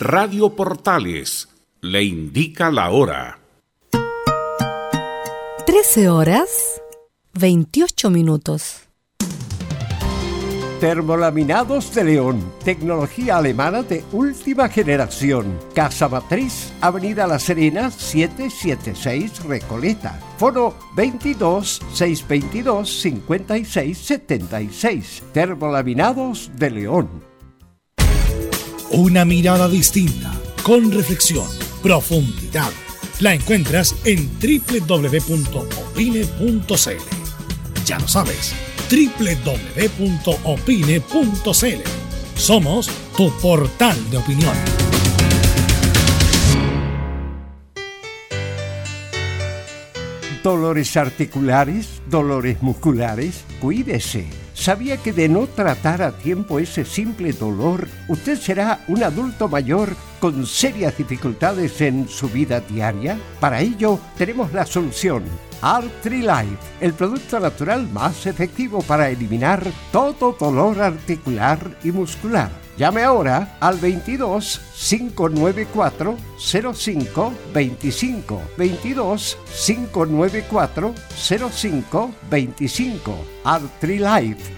Radio Portales le indica la hora. 13 horas 28 minutos. Termolaminados de León, tecnología alemana de última generación. Casa Matriz, Avenida La Serena, 776 Recoleta. Foro 22 622 5676. Termolaminados de León. Una mirada distinta, con reflexión, profundidad. La encuentras en www.opine.cl. Ya lo sabes www.opine.cl. Somos tu portal de opinión. Dolores articulares, dolores musculares, cuídese. ¿Sabía que de no tratar a tiempo ese simple dolor, usted será un adulto mayor con serias dificultades en su vida diaria? Para ello, tenemos la solución Life, el producto natural más efectivo para eliminar todo dolor articular y muscular. Llame ahora al 22 594 05 25 22 594 05 25 Life,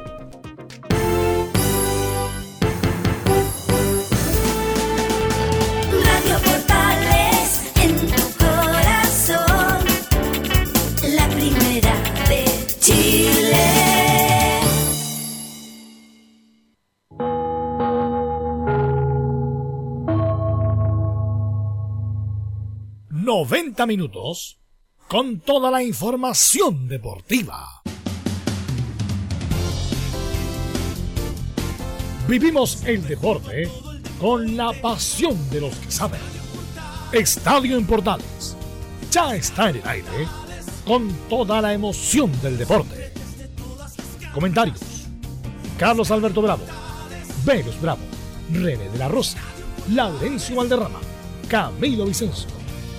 90 minutos con toda la información deportiva. Vivimos el deporte con la pasión de los que saben. Estadio en Portales ya está en el aire con toda la emoción del deporte. Comentarios: Carlos Alberto Bravo, Venus Bravo, René de la Rosa, Laurencio Valderrama, Camilo Vicencio,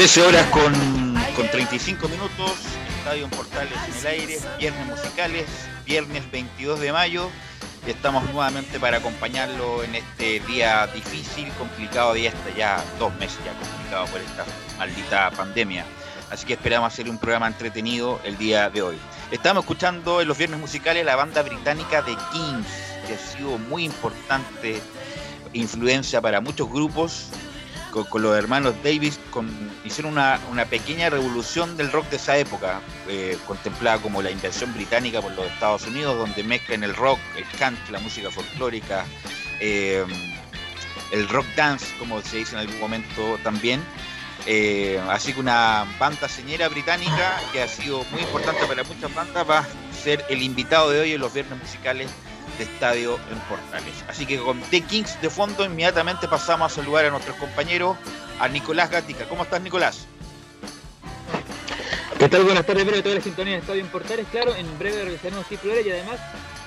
13 horas con, con 35 minutos, Estadio en Portales en el aire, viernes musicales, viernes 22 de mayo. Y estamos nuevamente para acompañarlo en este día difícil, complicado día, hasta ya dos meses ya complicado por esta maldita pandemia. Así que esperamos hacer un programa entretenido el día de hoy. Estamos escuchando en los viernes musicales la banda británica de Kings, que ha sido muy importante influencia para muchos grupos, con, los hermanos Davis hicieron una, una pequeña revolución del rock de esa época, eh, contemplada como la invención británica por los Estados Unidos, donde mezclan el rock, el country, la música folclórica, eh, el rock dance, como se dice en algún momento también. Eh, así que una banda señera británica que ha sido muy importante para muchas bandas va a ser el invitado de hoy en los viernes musicales de Estadio en Portales. Así que con The Kings de fondo inmediatamente pasamos a saludar a nuestros compañeros, a Nicolás Gatica. ¿Cómo estás Nicolás? ¿Qué tal? Buenas tardes, breve toda la sintonía de Estadio en Portales. Claro, en breve revisaremos titulares y además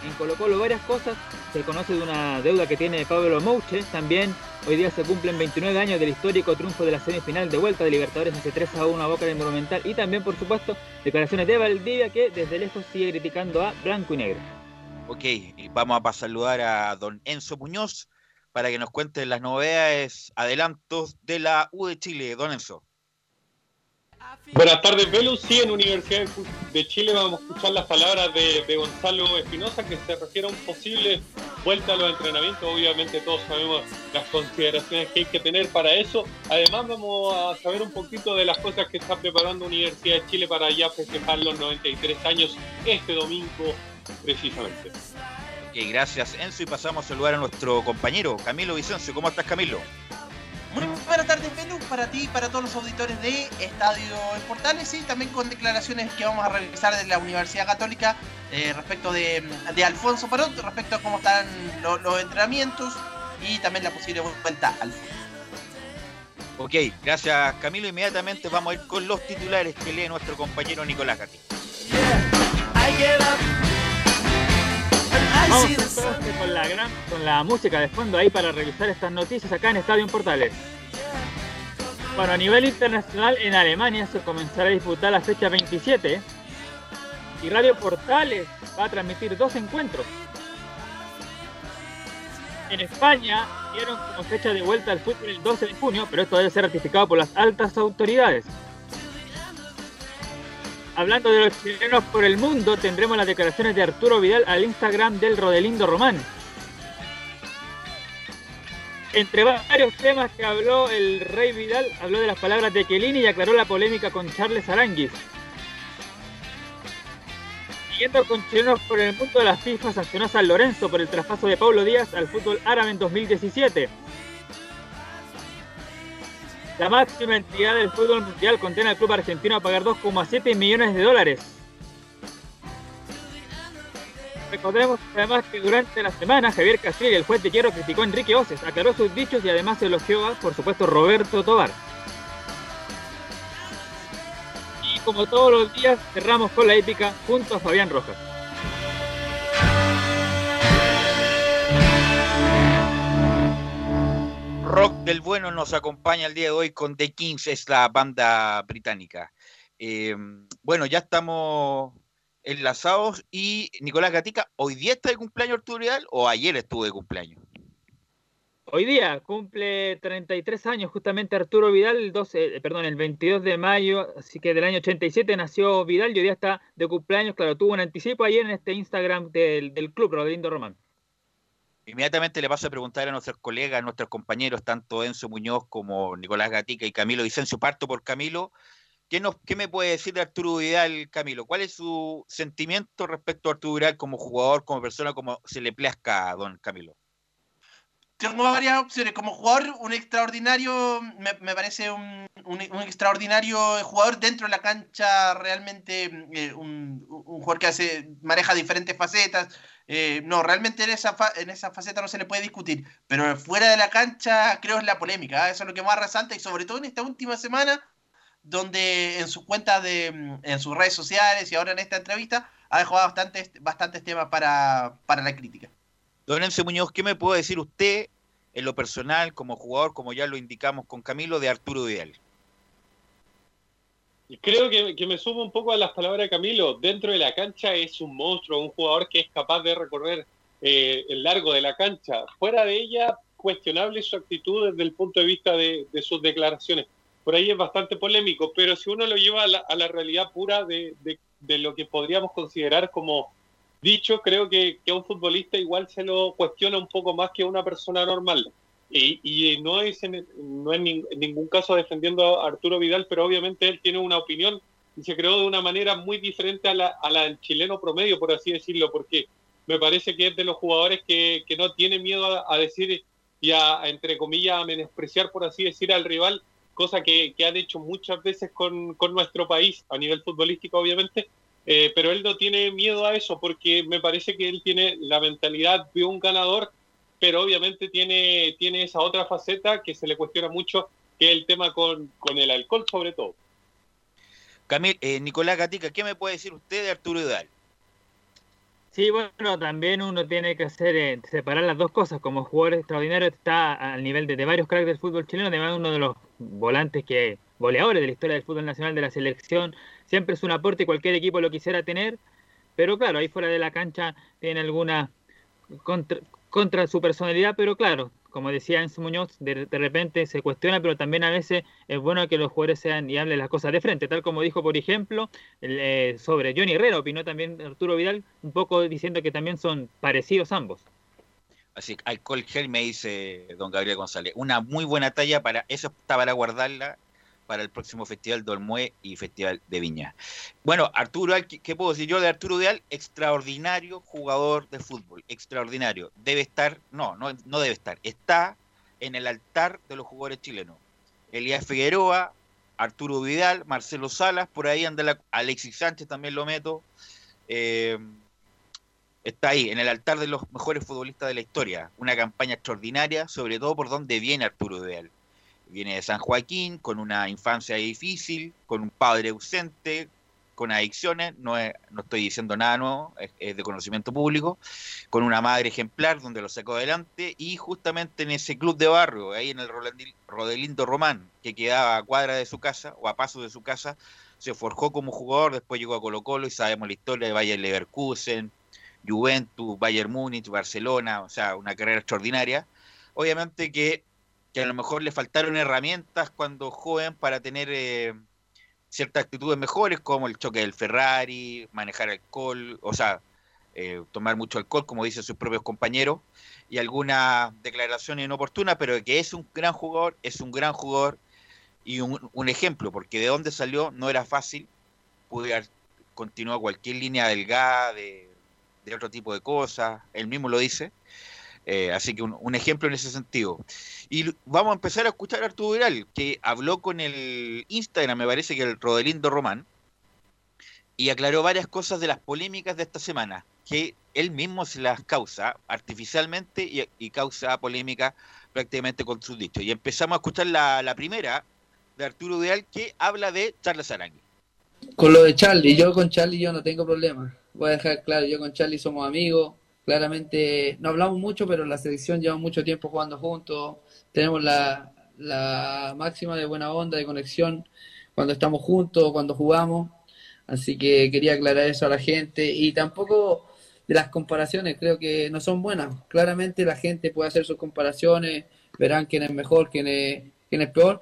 en Colo Colo varias cosas. Se conoce de una deuda que tiene Pablo Mouche. También hoy día se cumplen 29 años del histórico triunfo de la semifinal de vuelta de Libertadores hace 3 a 1 a Boca del Monumental. Y también, por supuesto, declaraciones de Valdivia que desde lejos sigue criticando a Blanco y Negro. Ok, y vamos a saludar a don Enzo Muñoz para que nos cuente las novedades, adelantos de la U de Chile. Don Enzo. Buenas tardes, Velus. Sí, en Universidad de Chile vamos a escuchar las palabras de, de Gonzalo Espinosa que se refiere a un posible vuelta a los entrenamientos. Obviamente todos sabemos las consideraciones que hay que tener para eso. Además vamos a saber un poquito de las cosas que está preparando Universidad de Chile para ya festejar los 93 años este domingo precisamente. Ok, gracias Enzo y pasamos a saludar a nuestro compañero Camilo Vicencio. ¿Cómo estás Camilo? Muy buenas tardes, Velu, para ti y para todos los auditores de Estadio en Portales y también con declaraciones que vamos a revisar de la Universidad Católica eh, respecto de, de Alfonso Parot, respecto a cómo están lo- los entrenamientos y también la posible vuelta al. Ok, gracias Camilo. Inmediatamente vamos a ir con los titulares que lee nuestro compañero Nicolás Gatti. Vamos entonces con la, gran, con la música de fondo ahí para revisar estas noticias acá en Estadio Portales. Bueno, a nivel internacional en Alemania se comenzará a disputar la fecha 27 y Radio Portales va a transmitir dos encuentros. En España dieron como fecha de vuelta al fútbol el 12 de junio, pero esto debe ser ratificado por las altas autoridades. Hablando de los chilenos por el mundo, tendremos las declaraciones de Arturo Vidal al Instagram del Rodelindo Román. Entre varios temas que habló el Rey Vidal, habló de las palabras de Chiellini y aclaró la polémica con Charles Aranguis. Siguiendo con chilenos por el mundo, la FIFA sancionó a San Lorenzo por el traspaso de Paulo Díaz al fútbol árabe en 2017. La máxima entidad del fútbol mundial condena al club argentino a pagar 2,7 millones de dólares. Recordemos además que durante la semana Javier y el juez de hierro criticó a Enrique Oces, aclaró sus dichos y además elogió a, por supuesto, Roberto Tobar. Y como todos los días, cerramos con la épica junto a Fabián Rojas. Del bueno nos acompaña el día de hoy con The Kings, es la banda británica. Eh, bueno, ya estamos enlazados y Nicolás Gatica, ¿hoy día está de cumpleaños Arturo Vidal o ayer estuvo de cumpleaños? Hoy día cumple 33 años justamente Arturo Vidal, el 12, eh, perdón, el 22 de mayo, así que del año 87 nació Vidal y hoy día está de cumpleaños, claro, tuvo un anticipo ayer en este Instagram del, del club Rodelindo Román. Inmediatamente le paso a preguntar a nuestros colegas, a nuestros compañeros, tanto Enzo Muñoz como Nicolás Gatica y Camilo Vicencio. Parto por Camilo. ¿Qué, nos, ¿Qué me puede decir de Arturo Vidal, Camilo? ¿Cuál es su sentimiento respecto a Arturo Vidal como jugador, como persona, como se le plazca don Camilo? Tengo varias opciones. Como jugador, un extraordinario, me, parece un, un- extraordinario jugador dentro de la cancha, realmente eh, un, jugador que hace, maneja diferentes facetas. Eh, no, realmente en esa, fa- en esa faceta no se le puede discutir. Pero fuera de la cancha, creo es la polémica. ¿eh? Eso es lo que más resalta y sobre todo en esta última semana, donde en sus cuentas de, en sus redes sociales y ahora en esta entrevista, ha dejado bastantes, bastantes temas para, para la crítica. Don Enzo Muñoz, ¿qué me puede decir usted en lo personal, como jugador, como ya lo indicamos con Camilo, de Arturo Vidal? Creo que, me sumo un poco a las palabras de Camilo. Dentro de la cancha es un monstruo, un jugador que es capaz de recorrer eh, el largo de la cancha. Fuera de ella, cuestionable su actitud desde el punto de vista de, sus declaraciones. Por ahí es bastante polémico, pero si uno lo lleva a la, realidad pura de lo que podríamos considerar como dicho, creo que, que a un futbolista igual se lo cuestiona un poco más que a una persona normal. Y, y no es en, no en, nin- en ningún caso defendiendo a Arturo Vidal, pero obviamente él tiene una opinión y se creó de una manera muy diferente a la, a la del chileno promedio, por así decirlo, porque me parece que es de los jugadores que, que no tiene miedo a, a decir y a, a, entre comillas, a menospreciar, por así decir, al rival, cosa que, que han hecho muchas veces con, con nuestro país, a nivel futbolístico, obviamente, eh, pero él no tiene miedo a eso porque me parece que él tiene la mentalidad de un ganador, pero obviamente tiene, tiene esa otra faceta que se le cuestiona mucho, que es el tema con, con el alcohol sobre todo. Camil, eh, Nicolás Gatica, ¿qué me puede decir usted de Arturo Vidal? Sí, bueno, también uno tiene que hacer eh, separar las dos cosas. Como jugador extraordinario está al nivel de, de varios cracks del fútbol chileno, además uno de los volantes que goleadores de la historia del fútbol nacional de la selección. Siempre es un aporte, cualquier equipo lo quisiera tener, pero claro, ahí fuera de la cancha tiene alguna contra, su personalidad, pero claro, como decía Enzo Muñoz, de, de, repente se cuestiona, pero también a veces es bueno que los jugadores sean y hablen las cosas de frente, tal como dijo, por ejemplo, el, eh, sobre Johnny Herrera, opinó también Arturo Vidal, un poco diciendo que también son parecidos ambos. Así, alcohol gel me dice don Gabriel González. Una muy buena talla para, eso está para guardarla para el próximo Festival de Olmué y Festival de Viña. Bueno, Arturo, ¿qué, ¿qué, puedo decir yo de Arturo Vidal? Extraordinario jugador de fútbol, extraordinario. Debe estar, no, no, no debe estar, está en el altar de los jugadores chilenos. Elías Figueroa, Arturo Vidal, Marcelo Salas, por ahí anda la, Alexis Sánchez también lo meto. Eh, está ahí, en el altar de los mejores futbolistas de la historia. Una campaña extraordinaria, sobre todo por donde viene Arturo Vidal viene de San Joaquín, con una infancia difícil, con un padre ausente, con adicciones, no, es, no estoy diciendo nada nuevo, es, es, de conocimiento público, con una madre ejemplar donde lo sacó adelante y justamente en ese club de barrio, ahí en el Rodelindo Román, que quedaba a cuadra de su casa o a paso de su casa, se forjó como jugador, después llegó a Colo Colo y sabemos la historia de Bayer Leverkusen, Juventus, Bayern Múnich, Barcelona, o sea, una carrera extraordinaria. Obviamente que que a lo mejor le faltaron herramientas cuando joven para tener eh, ciertas actitudes mejores, como el choque del Ferrari, manejar alcohol, o sea, eh, tomar mucho alcohol, como dicen sus propios compañeros, y algunas declaraciones inoportunas, pero que es un gran jugador, es un gran jugador y un, un ejemplo, porque de dónde salió no era fácil, pude haber continuado cualquier línea delgada de, de otro tipo de cosas, él mismo lo dice. Eh, así que un, ejemplo en ese sentido. Y vamos a empezar a escuchar a Arturo Viral, que habló con el Instagram, me parece que el Rodelindo Román, y aclaró varias cosas de las polémicas de esta semana, que él mismo se las causa artificialmente y, causa polémica prácticamente con sus dichos. Y empezamos a escuchar la, la primera de Arturo Vidal, que habla de Charles Arangui. Con lo de Charlie, yo con Charlie yo no tengo problema. Voy a dejar claro, yo con Charlie somos amigos Claramente no hablamos mucho, pero en la selección llevamos mucho tiempo jugando juntos. Tenemos la, la máxima de buena onda, de conexión cuando estamos juntos, cuando jugamos. Así que quería aclarar eso a la gente. Y tampoco de las comparaciones, creo que no son buenas. Claramente la gente puede hacer sus comparaciones, verán quién es mejor, quién es, quién es peor.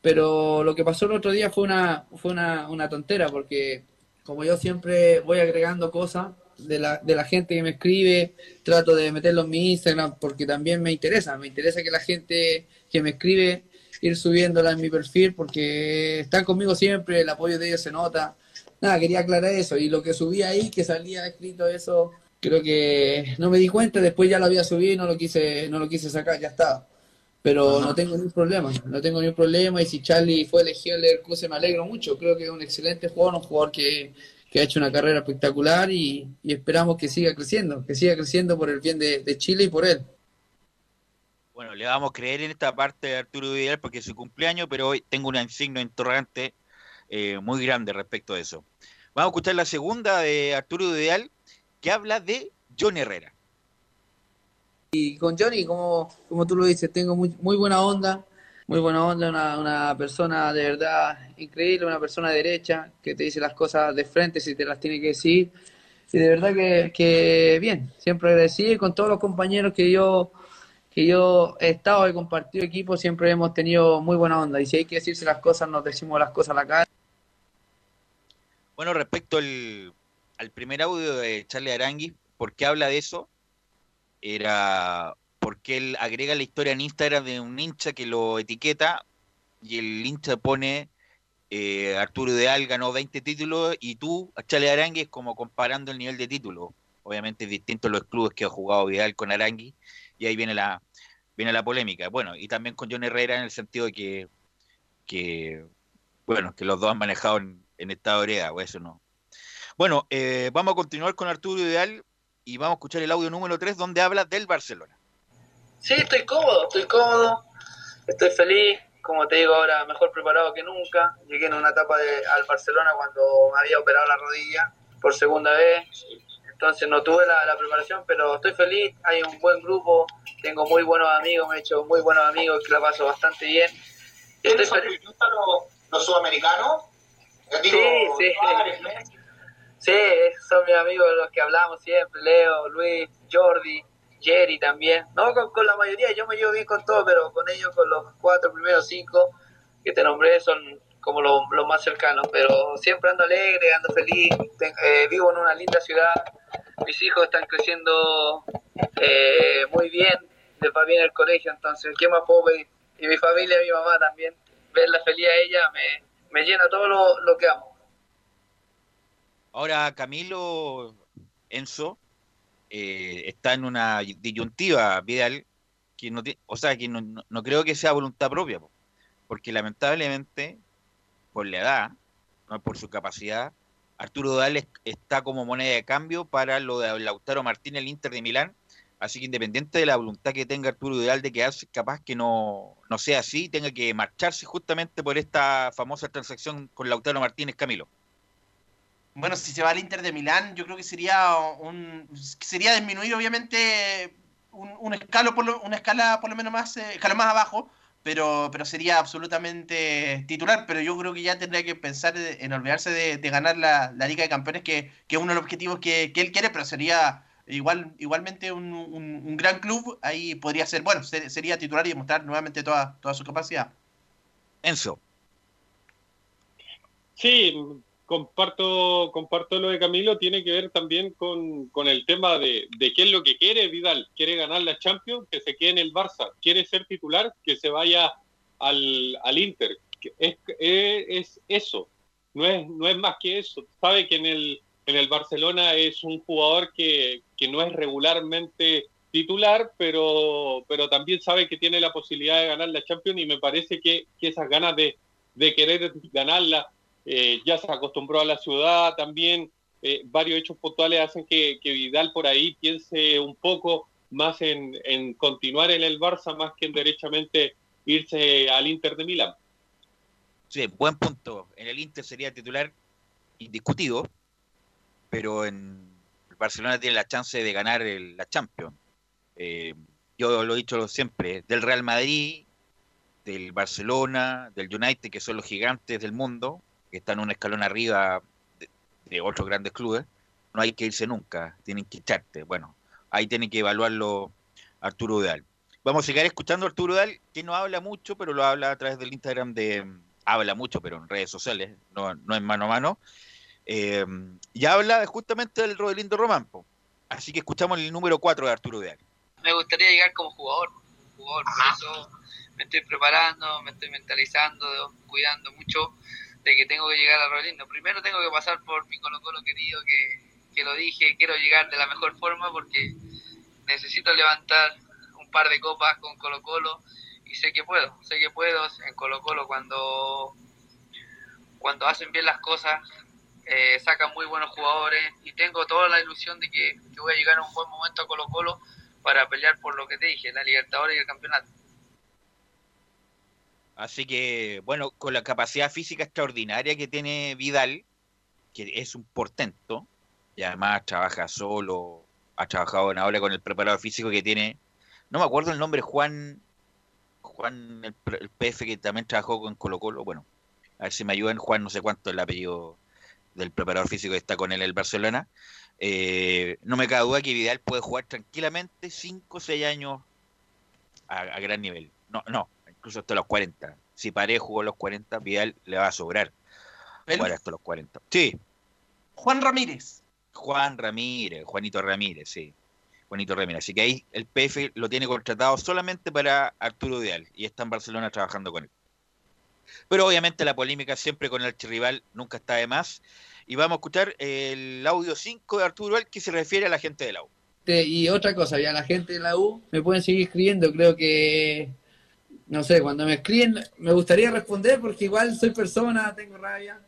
Pero lo que pasó el otro día fue una, fue una, una tontera, porque como yo siempre voy agregando cosas de la, de la gente que me escribe, trato de meterlo en mi Instagram porque también me interesa, me interesa que la gente que me escribe ir subiéndola en mi perfil porque están conmigo siempre, el apoyo de ellos se nota. Nada, quería aclarar eso y lo que subí ahí, que salía escrito eso, creo que no me di cuenta, después ya lo había subido y no lo quise, no lo quise sacar, ya estaba. Pero no tengo ningún problema, no tengo ningún problema y si Charlie fue elegido en Leverkusen me alegro mucho, creo que es un excelente jugador, un jugador que, que ha hecho una carrera espectacular y, y esperamos que siga creciendo, que siga creciendo por el bien de, de Chile y por él. Bueno, le vamos a creer en esta parte de Arturo Vidal porque es su cumpleaños, pero hoy tengo una insignia interrogante eh, muy grande respecto a eso. Vamos a escuchar la segunda de Arturo Vidal que habla de John Herrera. Y con Johnny, como, como tú lo dices, tengo muy, muy buena onda, muy buena onda, una, una persona de verdad increíble, una persona derecha que te dice las cosas de frente si te las tiene que decir. Y de verdad que, que bien, siempre agradecido y con todos los compañeros que yo que yo he estado, he compartido equipo, siempre hemos tenido muy buena onda. Y si hay que decirse las cosas, nos decimos las cosas a la cara. Bueno, respecto al, al primer audio de Charlie Arangui, ¿por qué habla de eso? Era porque él agrega la historia en Instagram de un hincha que lo etiqueta y el hincha pone eh, Arturo Ideal ganó 20 títulos y tú, Charlie Arangui, como comparando el nivel de títulos. Obviamente es distinto a los clubes que ha jugado Vidal con Arangui y ahí viene la viene la polémica. Bueno, y también con John Herrera en el sentido de que, que bueno, que los dos han manejado en, en estado de o eso no. Bueno, eh, vamos a continuar con Arturo Ideal y vamos a escuchar el audio número 3 donde habla del Barcelona. Sí, estoy cómodo, estoy cómodo, estoy feliz, como te digo ahora, mejor preparado que nunca. Llegué en una etapa de, al Barcelona cuando me había operado la rodilla por segunda vez, entonces no tuve la, la preparación, pero estoy feliz, hay un buen grupo, tengo muy buenos amigos, me he hecho muy buenos amigos, que la paso bastante bien. Estoy feliz. los, los sudamericanos? Eh, Sí, sí. Sí, son mis amigos los que hablamos siempre, Leo, Luis, Jordi, Jerry también. No, con, con la mayoría, yo me llevo bien con todos, pero con ellos, con los cuatro primeros cinco que te nombré, son como los, los más cercanos. Pero siempre ando alegre, ando feliz, eh, vivo en una linda ciudad, mis hijos están creciendo eh, muy bien, les va bien el colegio, entonces, ¿qué más puedo pedir? Y mi familia, mi mamá también, verla feliz a ella me, me llena todo lo, lo que amo. Ahora Camilo Enzo eh, está en una disyuntiva Vidal que no o sea que no, no- creo que sea voluntad propia po, porque lamentablemente por la edad no por su capacidad Arturo Vidal es- está como moneda de cambio para lo de Lautaro Martínez el Inter de Milán así que independiente de la voluntad que tenga Arturo Vidal de quedarse capaz que no, no sea así tenga que marcharse justamente por esta famosa transacción con Lautaro Martínez Camilo Bueno, si se va al Inter de Milán, yo creo que sería un sería disminuir obviamente un, un escalo por lo- una escala por lo menos más eh, escala más abajo, pero pero sería absolutamente titular, pero yo creo que ya tendría que pensar en olvidarse de, de ganar la, la Liga de Campeones que, que es uno de los objetivos que, que él quiere, pero sería igual igualmente un, un- un gran club, ahí podría ser, bueno, ser- sería titular y demostrar nuevamente toda toda su capacidad. Enzo. Sí, comparto, comparto lo de Camilo, tiene que ver también con, con el tema de, de qué es lo que quiere Vidal. ¿Quiere ganar la Champions? Que se quede en el Barça. ¿Quiere ser titular? Que se vaya al, al Inter. Es, es eso, no es, no es más que eso. Sabe que en el, en el Barcelona es un jugador que, que no es regularmente titular, pero, pero también sabe que tiene la posibilidad de ganar la Champions y me parece que, que esas ganas de, de querer ganarla eh, ya se acostumbró a la ciudad también. eh, varios hechos puntuales hacen que, que Vidal por ahí piense un poco más en, en continuar en el Barça más que en derechamente irse al Inter de Milán. Sí, buen punto. En el Inter sería titular indiscutido, pero en el Barcelona tiene la chance de ganar el- la Champions. Eh, yo lo he dicho siempre, del Real Madrid, del Barcelona, del United, que son los gigantes del mundo, que están un escalón arriba de, de otros grandes clubes, no hay que irse nunca, tienen que echarte. Bueno, ahí tiene que evaluarlo Arturo Udal. Vamos a seguir escuchando a Arturo Udal, que no habla mucho, pero lo habla a través del Instagram de... Habla mucho, pero en redes sociales, no, no en mano a mano. Eh, y habla justamente del Rodelindo Román. po. Así que escuchamos el número 4 de Arturo Udal. me gustaría llegar como jugador, como jugador, por eso me estoy preparando, me estoy mentalizando, cuidando mucho de que tengo que llegar a Rodelindo. Primero tengo que pasar por mi Colo Colo querido, que, que lo dije, quiero llegar de la mejor forma porque necesito levantar un par de copas con Colo Colo y sé que puedo, sé que puedo en Colo Colo cuando, cuando hacen bien las cosas, eh, sacan muy buenos jugadores y tengo toda la ilusión de que, que voy a llegar a un buen momento a Colo Colo para pelear por lo que te dije, la Libertadores y el campeonato. Así que, bueno, con la capacidad física extraordinaria que tiene Vidal, que es un portento, y además trabaja solo, ha trabajado en ahora con el preparador físico que tiene, no me acuerdo el nombre, Juan, Juan, el, PF que también trabajó con Colo Colo, bueno, a ver si me ayudan, Juan no sé cuánto el apellido del preparador físico que está con él en el Barcelona, eh, no me cabe duda que Vidal puede jugar tranquilamente 5 o 6 años a gran nivel. No, no, incluso hasta los 40. Si Paredes jugó los 40, Vidal le va a sobrar jugar hasta los 40. Sí. Juan Ramírez. Juan Ramírez, Juanito Ramírez, sí. Juanito Ramírez. Así que ahí el PF lo tiene contratado solamente para Arturo Vidal y está en Barcelona trabajando con él. Pero obviamente la polémica siempre con el archirrival nunca está de más. Y vamos a escuchar el audio 5 de Arturo Vidal que se refiere a la gente de la U. Este, Y otra cosa, ya la gente de la U me pueden seguir escribiendo, creo que, no sé, cuando me escriben me gustaría responder porque igual soy persona, tengo rabia,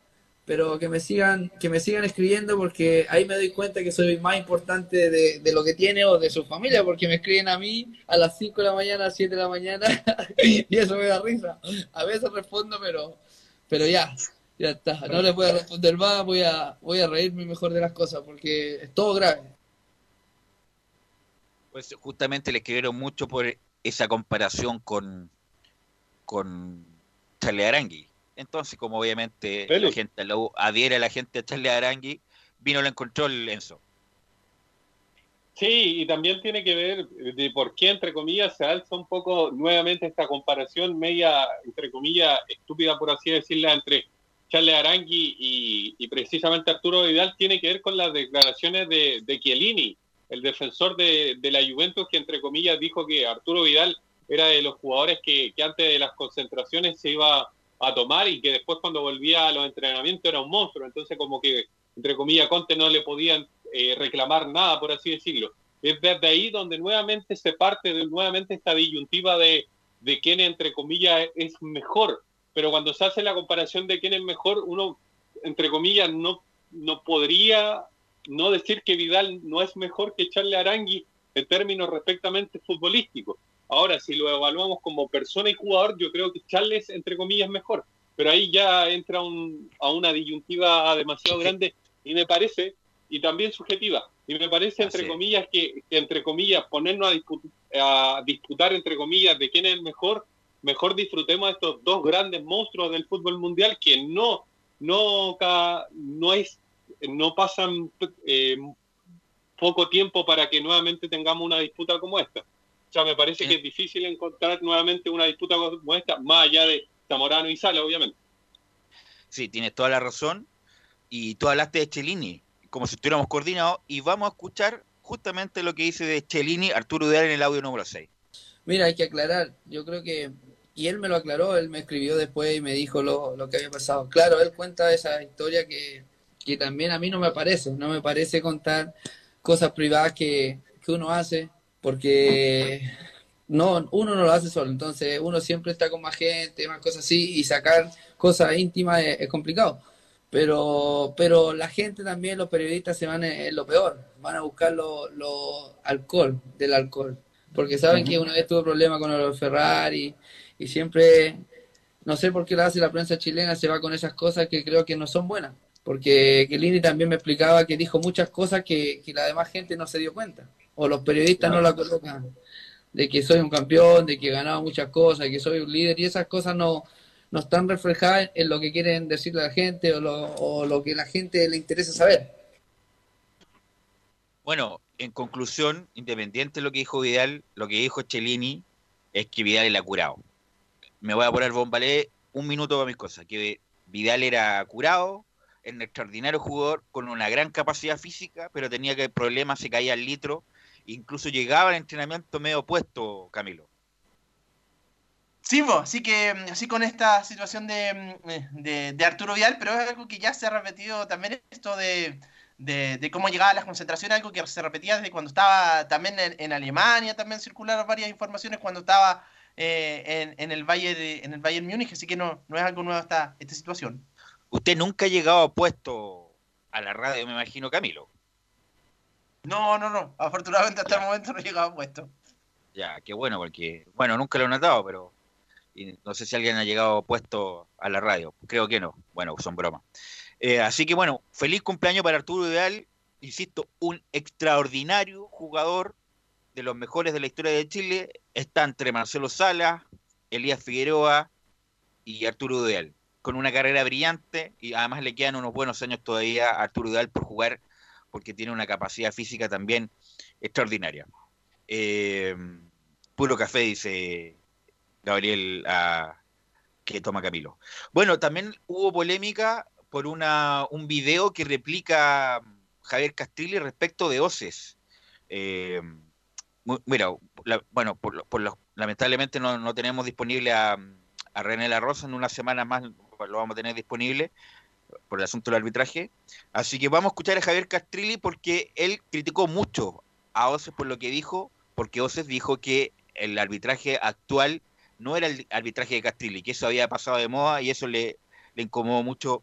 pero que me sigan, que me sigan escribiendo porque ahí me doy cuenta que soy más importante de, lo que tiene o de su familia, porque me escriben a mí a las 5 de la mañana, a las 7 de la mañana y eso me da risa. A veces respondo, pero, pero ya, ya está, no les voy a responder más, voy a, voy a reírme mejor de las cosas porque es todo grave. Pues justamente le escribieron mucho por esa comparación con, con Charlie Arangui. Entonces, como obviamente la gente la U adhiere a la gente a Charlie Arangui, vino lo encontró el Enzo. Sí, y también tiene que ver de por qué, entre comillas, se alza un poco nuevamente esta comparación media, entre comillas, estúpida, por así decirla, entre Charles Arangui y, y precisamente Arturo Vidal, tiene que ver con las declaraciones de, de Chiellini, el defensor de, de la Juventus, que entre comillas dijo que Arturo Vidal era de los jugadores que, antes de las concentraciones se iba a tomar y que después cuando volvía a los entrenamientos era un monstruo. Entonces como que, entre comillas, Conte no le podían eh, reclamar nada, por así decirlo. Es desde ahí donde nuevamente se parte de nuevamente esta disyuntiva de, de quién, entre comillas, es mejor. Pero cuando se hace la comparación de quién es mejor, uno, entre comillas, no, no podría no decir que Vidal no es mejor que Charles Arangui en términos respectamente futbolísticos. Ahora, si lo evaluamos como persona y jugador, yo creo que Charles, entre comillas, mejor. Pero ahí ya entra un, a una disyuntiva demasiado grande y me parece, y también subjetiva, y me parece, entre Así comillas, que, que, entre comillas, ponernos a, dispu- a disputar, entre comillas, de quién es el mejor, mejor disfrutemos de estos dos grandes monstruos del fútbol mundial que no, no, no es, no pasan eh, poco tiempo para que nuevamente tengamos una disputa como esta. Sea, me parece que es difícil encontrar nuevamente una disputa como esta, más allá de Zamorano y Sala, obviamente. Sí, tienes toda la razón. Y tú hablaste de Chelini, como si estuviéramos coordinados, y vamos a escuchar justamente lo que dice de Chelini Arturo Vidal en el audio número 6. Mira, hay que aclarar, yo creo que, y él me lo aclaró, él me escribió después y me dijo lo, lo que había pasado. Claro, él cuenta esa historia que, que también a mí no me parece, no me parece contar cosas privadas que, que uno hace, porque no, uno no lo hace solo, entonces uno siempre está con más gente, más cosas así, y sacar cosas íntimas es, es complicado. Pero, pero la gente también, los periodistas se van en, en lo peor, van a buscar lo, lo alcohol, del alcohol porque saben que una vez tuvo problemas con los Ferrari y siempre, no sé por qué la hace la prensa chilena, se va con esas cosas que creo que no son buenas. porque Chiellini también me explicaba que dijo muchas cosas que, que la demás gente no se dio cuenta, o los periodistas no la colocan, de que soy un campeón, de que he ganado muchas cosas, que soy un líder, y esas cosas no, no están reflejadas en lo que quieren decirle a la gente o lo, o lo que la gente le interesa saber. Bueno, en conclusión, independiente de lo que dijo Vidal, lo que dijo Cellini es que Vidal era curado. Me voy a poner bombalé un minuto para mis cosas. Que Vidal era curado, era un extraordinario jugador con una gran capacidad física, pero tenía que problemas, se caía al litro, incluso llegaba al entrenamiento medio opuesto, Camilo. Sí, bo, así que así con esta situación de, mm, de, de Arturo Vidal, pero es algo que ya se ha repetido también esto de, de, de cómo llegaba a las concentraciones, algo que se repetía desde cuando estaba también en, en Alemania, también circularon varias informaciones cuando estaba eh, en, en el Bayern, en el Bayern Múnich, así que no, no es algo nuevo esta, esta situación. Usted nunca ha llegado puesto a la radio, me imagino, Camilo. No, no, no, afortunadamente hasta el momento no he llegado puesto. Ya, qué bueno, porque, bueno, nunca lo he notado, pero y no sé si alguien ha llegado puesto a la radio. Creo que no. Bueno, son bromas. Eh, así que bueno, feliz cumpleaños para Arturo Vidal. Insisto, un extraordinario jugador de los mejores de la historia de Chile. Está entre Marcelo Sala, Elías Figueroa y Arturo Vidal. Con una carrera brillante y además le quedan unos buenos años todavía a Arturo Vidal por jugar porque tiene una capacidad física también extraordinaria. Eh, puro café, dice Gabriel ah, que toma Camilo. Bueno, también hubo polémica por una, un video que replica Javier Castrilli respecto de OCES. Eh, mira, la- bueno, por, por lo- lamentablemente no, no tenemos disponible a, a René La Rosa, en una semana más lo vamos a tener disponible por el asunto del arbitraje. Así que vamos a escuchar a Javier Castrilli porque él criticó mucho a OCES por lo que dijo, porque OCES dijo que el arbitraje actual no era el arbitraje de Castrilli, que eso había pasado de moda y eso le, incomodó mucho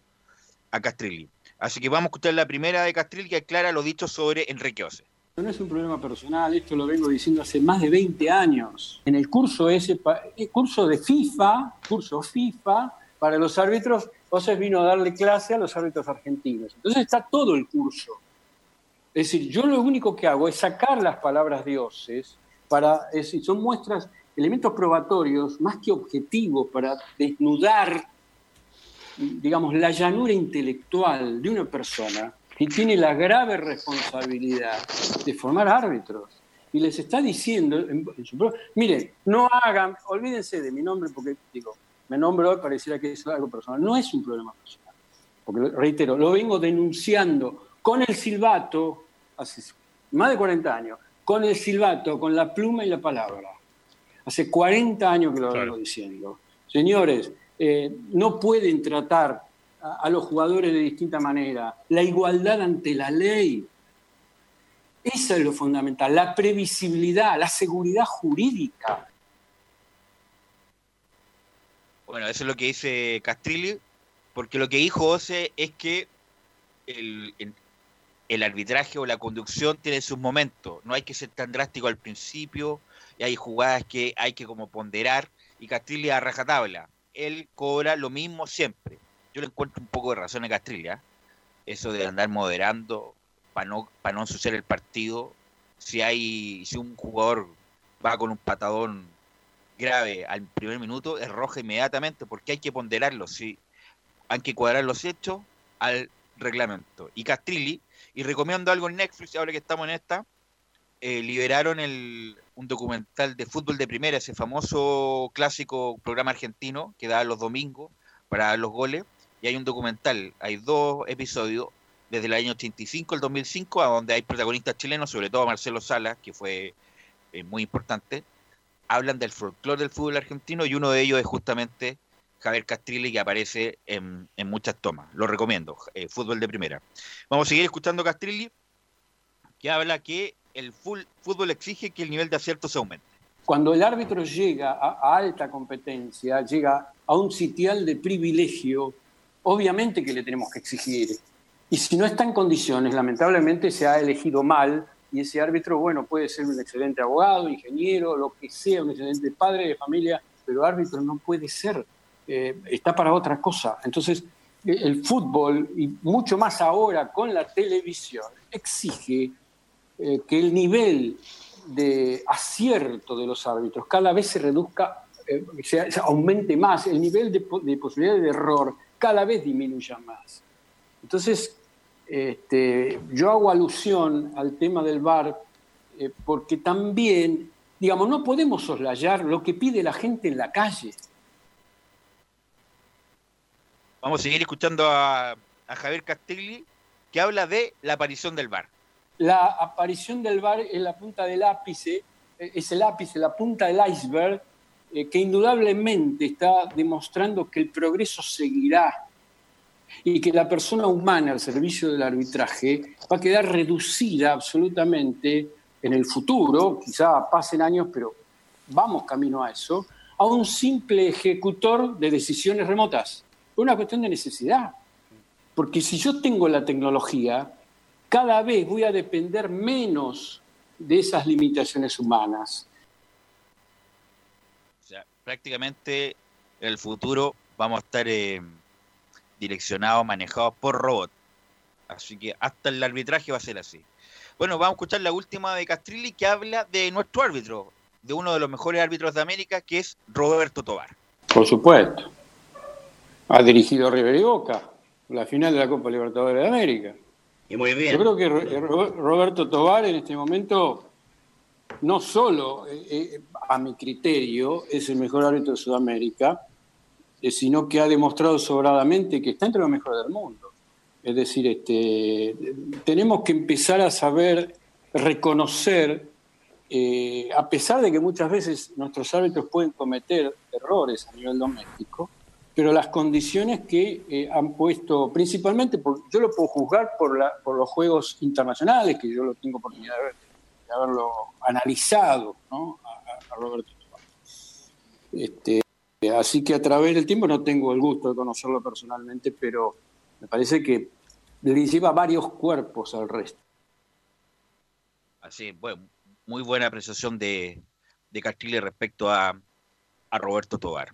a Castrilli. Así que vamos a escuchar la primera de Castrilli que aclara lo dicho sobre Enrique Ose. No es un problema personal, esto lo vengo diciendo hace más de 20 años. En el curso ese, el curso de FIFA, curso FIFA, para los árbitros, Oses vino a darle clase a los árbitros argentinos. Entonces está todo el curso. Es decir, yo lo único que hago es sacar las palabras de Oses para, es decir, son muestras, elementos probatorios más que objetivos para desnudar, digamos, la llanura intelectual de una persona que tiene la grave responsabilidad de formar árbitros. Y les está diciendo, en- miren, no hagan, olvídense de mi nombre porque, digo, me nombro hoy, pareciera que es algo personal. No es un problema personal. Porque, reitero, lo vengo denunciando con el silbato, hace más de 40 años, con el silbato, con la pluma y la palabra. Hace 40 años que lo vengo diciendo. Señores, eh, no pueden tratar a, a los jugadores de distinta manera. La igualdad ante la ley. Eso es lo fundamental. La previsibilidad, la seguridad jurídica. Bueno, eso es lo que dice Castrilli, porque lo que dijo Ose es que el, el- arbitraje o la conducción tiene sus momentos. No hay que ser tan drástico al principio, y hay jugadas que hay que como ponderar, y Castrilli a rajatabla. Él cobra lo mismo siempre. Yo le encuentro un poco de razón a Castrilli, ¿ah? eso de andar moderando para no, para no ensuciar el partido. Si hay, si un jugador va con un patadón grave al primer minuto, es roja inmediatamente, porque hay que ponderarlo, sí. Hay que cuadrar los hechos al reglamento. Y Castrilli, y recomiendo algo en Netflix, ahora que estamos en esta, eh, liberaron el, un documental de fútbol de primera, ese famoso clásico programa argentino que da los domingos para los goles, y hay un documental, hay dos episodios, desde el año 85 al 2005, a donde hay protagonistas chilenos, sobre todo Marcelo Salas, que fue eh, muy importante, hablan del folclore del fútbol argentino y uno de ellos es justamente Javier Castrilli que aparece en, en muchas tomas. Lo recomiendo, eh, fútbol de primera. Vamos a seguir escuchando Castrilli que habla que el fútbol exige que el nivel de acierto se aumente. Cuando el árbitro llega a, a alta competencia, llega a un sitial de privilegio, obviamente que le tenemos que exigir. Y si no está en condiciones, lamentablemente se ha elegido mal y ese árbitro, bueno, puede ser un excelente abogado, ingeniero, lo que sea, un excelente padre de familia, pero árbitro no puede ser, eh, está para otra cosa. Entonces, el fútbol, y mucho más ahora con la televisión, exige eh, que el nivel de acierto de los árbitros cada vez se reduzca, eh, se, aumente más, el nivel de, de posibilidad de error cada vez disminuya más. Entonces, este, yo hago alusión al tema del VAR eh, porque también, digamos, no podemos soslayar lo que pide la gente en la calle. Vamos a seguir escuchando a, a Javier Castilli, que habla de la aparición del bar. La aparición del VAR es la punta del ápice, eh, es el ápice, la punta del iceberg, eh, que indudablemente está demostrando que el progreso seguirá y que la persona humana al servicio del arbitraje va a quedar reducida absolutamente en el futuro, quizá pasen años, pero vamos camino a eso, a un simple ejecutor de decisiones remotas. Es una cuestión de necesidad. Porque si yo tengo la tecnología, cada vez voy a depender menos de esas limitaciones humanas. O sea, prácticamente en el futuro vamos a estar direccionados, manejados por robots. Así que hasta el arbitraje va a ser así. Bueno, vamos a escuchar la última de Castrilli que habla de nuestro árbitro, de uno de los mejores árbitros de América, que es Roberto Tobar. Por supuesto. Ha dirigido River y Boca, la final de la Copa Libertadores de América. Y muy Yo creo que Ro- Roberto Tobar en este momento, no solo eh, eh, a mi criterio es el mejor árbitro de Sudamérica, eh, sino que ha demostrado sobradamente que está entre los mejores del mundo. Es decir, este, tenemos que empezar a saber reconocer, eh, a pesar de que muchas veces nuestros árbitros pueden cometer errores a nivel doméstico, pero las condiciones que eh, han puesto, principalmente, yo lo puedo juzgar por, la- por los juegos internacionales, que yo lo tengo oportunidad de, haberlo analizado, ¿no? a, a- Roberto. Este, así que a través del tiempo no tengo el gusto de conocerlo personalmente, pero me parece que le lleva varios cuerpos al resto. Así, bueno, muy buena apreciación de, de Castrilli respecto a, a Roberto Tobar.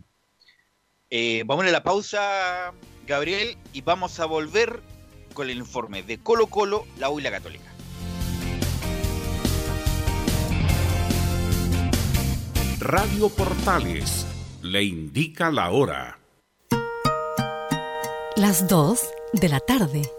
Eh, vamos a la pausa, Gabriel, y vamos a volver con el informe de Colo Colo, la U y la Católica. Radio Portales le indica la hora. Las 2 de la tarde.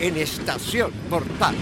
en Estación Portal.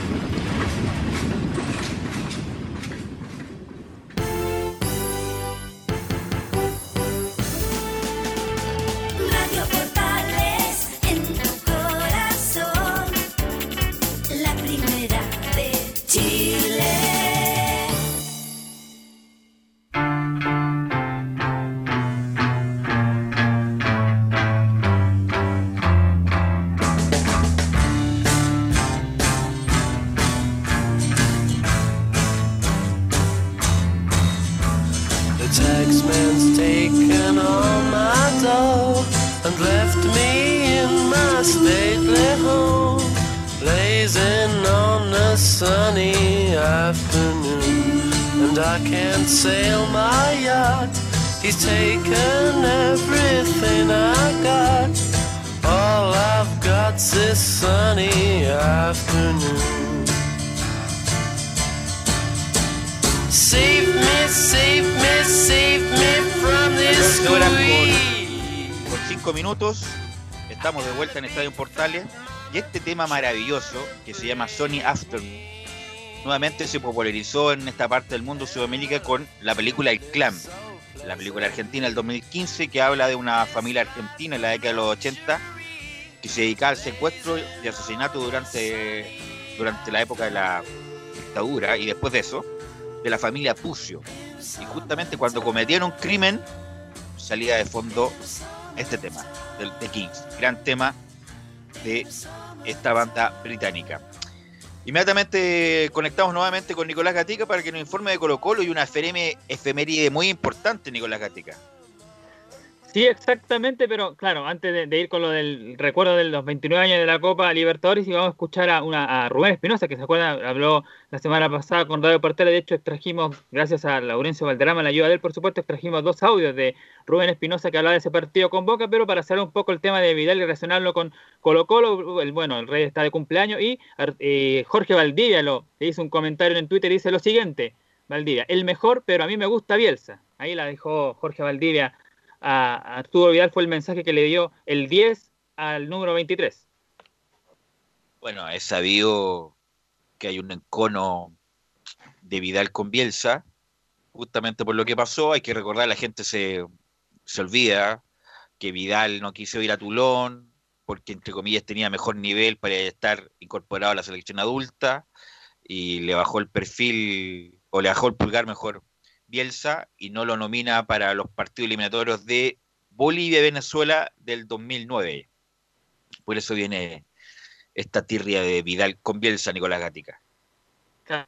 Estamos de vuelta en Estadio Portales. Y este tema maravilloso que se llama Sony Afternoon nuevamente se popularizó en esta parte del mundo Sudamérica con la película El Clan, la película argentina del 2015 que habla de una familia argentina en la década de los 80 que se dedicaba al secuestro y asesinato durante, durante la época de la dictadura y después de eso, de la familia Pucio. Y justamente cuando cometieron un crimen, salía de fondo este tema, del The Kings, gran tema de esta banda británica. Inmediatamente conectamos nuevamente con Nicolás Gatica para que nos informe de Colo Colo y una efeméride, muy importante, Nicolás Gatica. Sí, exactamente, pero claro, antes de, ir con lo del recuerdo de los 29 años de la Copa Libertadores, y vamos a escuchar a, una, a Rubén Espinosa, que se acuerda, habló la semana pasada con Radio Portales, de hecho extrajimos, gracias a Laurencio Valderrama, la ayuda de él, por supuesto, extrajimos dos audios de Rubén Espinosa que hablaba de ese partido con Boca, pero para hacer un poco el tema de Vidal y relacionarlo con Colo Colo, el, bueno, el rey está de cumpleaños, y eh, Jorge Valdivia lo, le hizo un comentario en Twitter y dice lo siguiente, Valdivia, el mejor, pero a mí me gusta Bielsa. Ahí la dejó Jorge Valdivia a Arturo Vidal fue el mensaje que le dio el 10 al número 23. Bueno, es sabido que hay un encono de Vidal con Bielsa, justamente por lo que pasó. Hay que recordar, la gente se, se olvida que Vidal no quiso ir a Tulón porque, entre comillas, tenía mejor nivel para estar incorporado a la selección adulta y le bajó el perfil, o le bajó el pulgar mejor Bielsa y no lo nomina para los partidos eliminatorios de Bolivia-Venezuela del 2009. Por eso viene esta tirria de Vidal con Bielsa, Nicolás Gatica.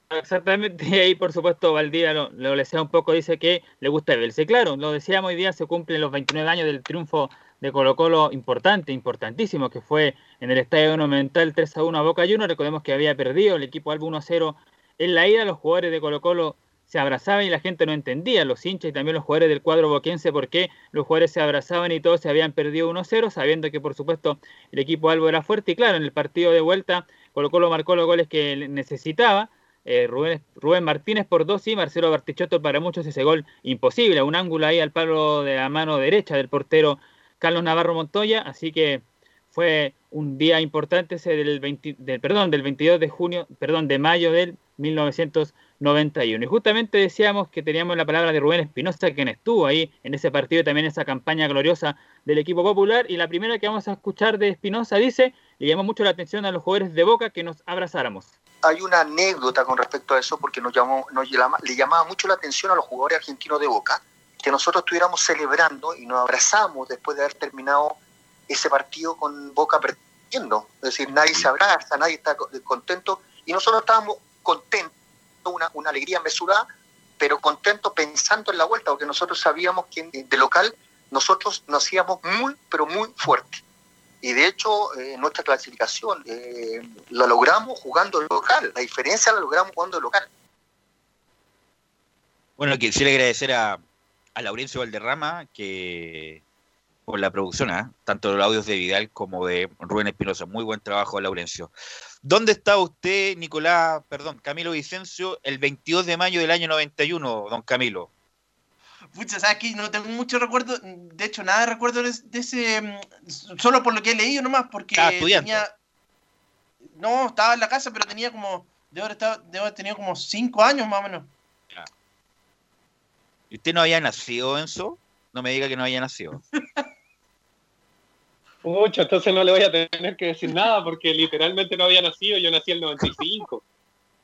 Exactamente, y ahí por supuesto Valdivia lo, lo lesea un poco, dice que le gusta Bielsa. Y claro, lo decíamos hoy día, se cumplen los 29 años del triunfo de Colo Colo importante, importantísimo, que fue en el Estadio Monumental 3 a 1 a Boca Juniors. Recordemos que había perdido el equipo Alba 1 a 0 en la ida, los jugadores de Colo Colo se abrazaban y la gente no entendía, los hinchas y también los jugadores del cuadro boquense, por qué los jugadores se abrazaban y todos se habían perdido 1-0, sabiendo que por supuesto el equipo Albo era fuerte. Y claro, en el partido de vuelta Colo marcó los goles que necesitaba, eh, Rubén, Martínez por dos y Marcelo Bartichotto para muchos ese gol imposible, un ángulo ahí al palo de la mano derecha del portero Carlos Navarro Montoya, así que fue un día importante ese del, 20, del, perdón, del 22 de junio, perdón, de mayo del 1991. Y justamente decíamos que teníamos la palabra de Rubén Espinosa, quien estuvo ahí en ese partido y también en esa campaña gloriosa del equipo popular. Y la primera que vamos a escuchar de Espinosa dice, le llamó mucho la atención a los jugadores de Boca que nos abrazáramos. Hay una anécdota con respecto a eso porque nos llamó, nos llama, le llamaba mucho la atención a los jugadores argentinos de Boca que nosotros estuviéramos celebrando y nos abrazamos después de haber terminado ese partido con Boca perdiendo. Es decir, nadie se abraza, nadie está contento y nosotros estábamos contentos, una, alegría mesurada, pero contentos pensando en la vuelta, porque nosotros sabíamos que de local nosotros nos hacíamos muy, pero muy fuerte. Y de hecho, eh, nuestra clasificación eh, la logramos jugando local, la diferencia la logramos jugando local. Bueno, quisiera agradecer a, a Laurencio Valderrama, que por la producción, ¿ah? tanto los audios de Vidal como de Rubén Espinosa. Muy buen trabajo, Laurencio. ¿Dónde estaba usted, Nicolás, perdón, Camilo Vicencio, el 22 de mayo del año 91, don Camilo? Pucha, sabes que no tengo mucho recuerdo, de hecho nada de recuerdo de, ese, mm, solo por lo que he leído nomás, porque Estaba estudiando. tenía, no, estaba en la casa, pero tenía como, debo haber, estado- debo haber tenido como cinco años más o menos. ¿Y usted no había nacido, Enzo? No me diga que no había nacido. Pucha, entonces no le voy a tener que decir nada porque literalmente no había nacido. Yo nací el 95,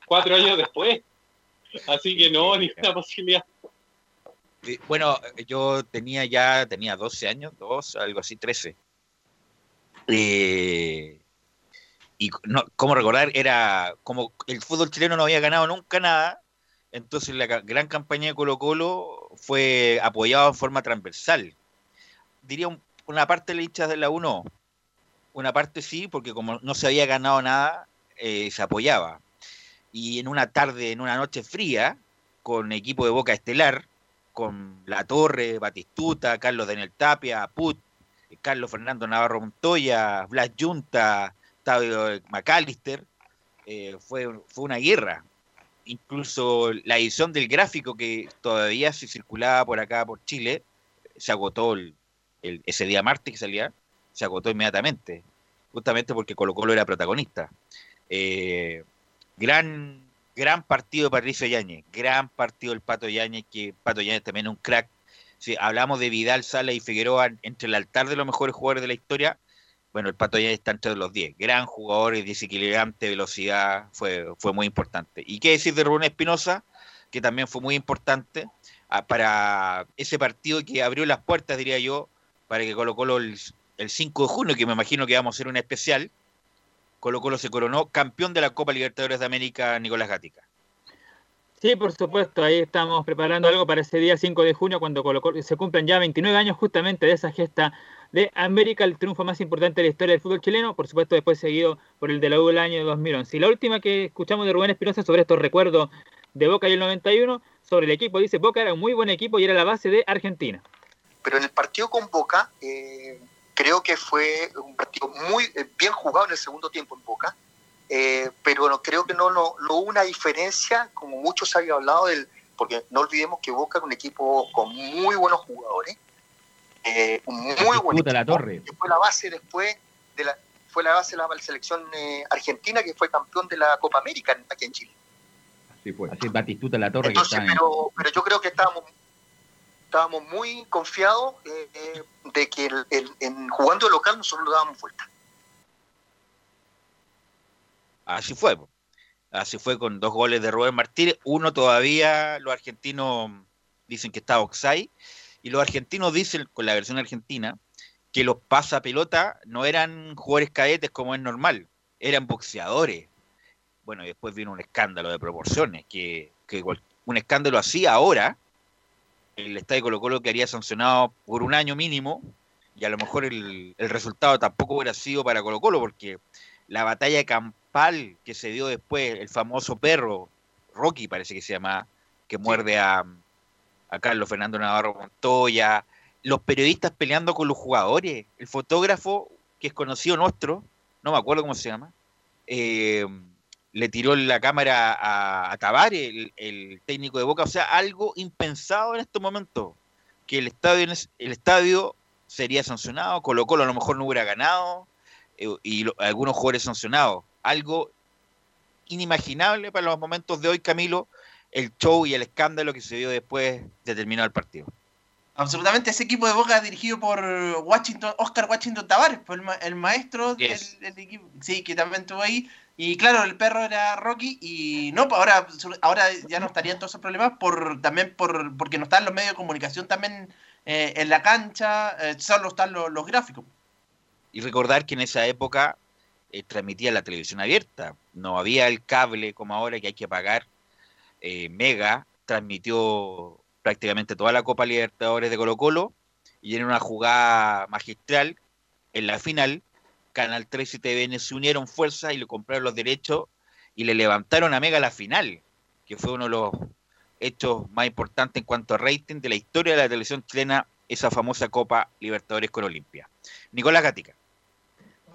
cuatro años después. Así que no, ninguna posibilidad. Bueno, yo tenía ya, tenía 12 años, dos, algo así, 13. Eh, y no, como recordar, era como el fútbol chileno no había ganado nunca nada, entonces la gran campaña de Colo Colo fue apoyada en forma transversal. Diría un- una parte de hinchas de la 1, una parte sí, porque como no se había ganado nada, eh, se apoyaba. Y en una tarde, en una noche fría, con equipo de Boca Estelar, con La Torre, Batistuta, Carlos Daniel Tapia, Put, Carlos Fernando Navarro Montoya, Blas Junta, Octavio McAllister, eh, fue, fue una guerra. Incluso la edición del gráfico que todavía se circulaba por acá, por Chile, se agotó el- el- ese día martes que salía, se agotó inmediatamente, justamente porque Colo Colo era protagonista. Eh, gran, gran partido de Patricio Yáñez, gran partido del Pato Yáñez, que Pato Yáñez también es un crack. Si hablamos de Vidal, Sala y Figueroa entre el altar de los mejores jugadores de la historia, bueno, el Pato Yáñez está entre los 10. Gran jugador, es desequilibrante, velocidad, fue, fue muy importante. ¿Y qué decir de Rubén Espinosa? Que también fue muy importante ah, para ese partido que abrió las puertas, diría yo, para que Colo Colo el, el 5 de junio, que me imagino que vamos a hacer un especial, Colo Colo se coronó campeón de la Copa Libertadores de América, Nicolás Gatica. Sí, por supuesto, ahí estamos preparando algo para ese día 5 de junio, cuando Colo se cumplen ya 29 años justamente de esa gesta de América, el triunfo más importante de la historia del fútbol chileno, por supuesto después seguido por el de la U del año 2011. Y la última que escuchamos de Rubén Espinosa sobre estos recuerdos de Boca y el 91, sobre el equipo, dice Boca era un muy buen equipo y era la base de Argentina. Pero en el partido con Boca, eh, creo que fue un partido muy eh, bien jugado en el segundo tiempo en Boca, eh, pero no, creo que no, no, no hubo una diferencia, como muchos habían hablado, del, porque no olvidemos que Boca era un equipo con muy buenos jugadores, eh, un muy buen Disputa la equipo, torre. que fue la base después de la fue la base de la selección eh, argentina que fue campeón de la Copa América aquí en Chile. Así fue. Así Batistuta la torre Entonces, que está en- pero, pero yo creo que estábamos estábamos muy confiados eh, eh, de que en jugando local nosotros lo dábamos vuelta. Así fue. Así fue con dos goles de Rubén Martínez. Uno todavía los argentinos dicen que está Oxai. Y los argentinos dicen, con la versión argentina, que los pasapelota no eran jugadores cadetes como es normal, eran boxeadores. Bueno, y después vino un escándalo de proporciones, que, que un escándalo así ahora, el estadio Colo Colo quedaría sancionado por un año mínimo, y a lo mejor el, el resultado tampoco hubiera sido para Colo Colo, porque la batalla campal que se dio después, el famoso perro, Rocky parece que se llama, que muerde a, a Carlos Fernando Navarro Montoya, los periodistas peleando con los jugadores, el fotógrafo que es conocido nuestro, no me acuerdo cómo se llama, eh, le tiró la cámara a, a Tavares, el, el técnico de Boca, o sea, algo impensado en estos momentos, que el estadio, el estadio sería sancionado, Colo Colo a lo mejor no hubiera ganado, eh, y lo- algunos jugadores sancionados, algo inimaginable para los momentos de hoy, Camilo, el show y el escándalo que se dio después de terminar el partido. Absolutamente, ese equipo de Boca dirigido por Washington, Oscar Washington Tavares, el, ma- el maestro del equipo, sí, que también estuvo ahí. Y claro, el perro era Rocky y no, pues ahora, ahora ya no estarían todos esos problemas por también por porque no están los medios de comunicación también eh, en la cancha, eh, solo están los, gráficos. Y recordar que en esa época eh, transmitía la televisión abierta, no había el cable como ahora que hay que pagar. Mega transmitió prácticamente toda la Copa Libertadores de Colo Colo y en una jugada magistral, en la final, Canal 3 y TVN se unieron fuerzas y le compraron los derechos y le levantaron a Mega la final, que fue uno de los hechos más importantes en cuanto a rating de la historia de la televisión chilena esa famosa Copa Libertadores con Olimpia. Nicolás Gatica.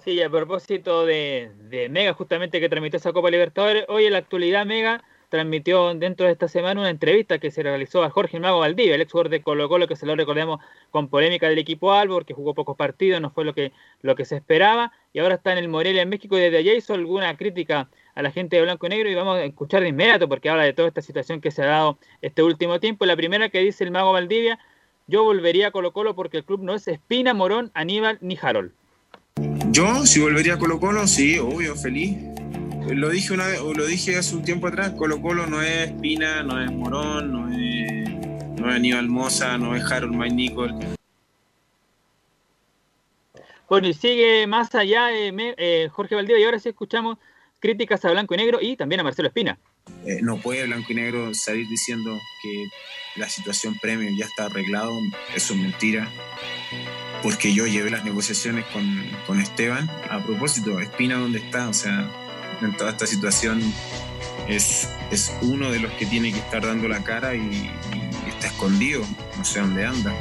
Sí, a propósito de, de Mega, justamente que transmitió esa Copa Libertadores, hoy en la actualidad Mega transmitió dentro de esta semana una entrevista que se realizó a Jorge Mago Valdivia, el ex jugador de Colo Colo, que se lo recordemos con polémica del equipo Albo, porque jugó pocos partidos, no fue lo que, lo que se esperaba, y ahora está en el Morelia en México, y desde allá hizo alguna crítica a la gente de Blanco y Negro, y vamos a escuchar de inmediato, porque habla de toda esta situación que se ha dado este último tiempo. La primera que dice el Mago Valdivia, yo volvería a Colo Colo porque el club no es Espina, Morón, Aníbal ni Harold. Yo, si volvería a Colo Colo, sí, obvio, feliz. Lo dije una vez, o lo dije hace un tiempo atrás, Colo Colo no es Espina, no es Morón, no es, no es Aníbal Moza, no es Harold Mike Nicol. Bueno, y sigue más allá eh, me- eh, Jorge Valdivia, y ahora sí escuchamos críticas a Blanco y Negro y también a Marcelo Espina. Eh, no puede Blanco y Negro salir diciendo que la situación premio ya está arreglado, eso es mentira. Porque yo llevé las negociaciones con, con Esteban. A propósito, Espina, ¿dónde está? O sea, en toda esta situación es, es uno de los que tiene que estar dando la cara y, está escondido, no sé dónde anda.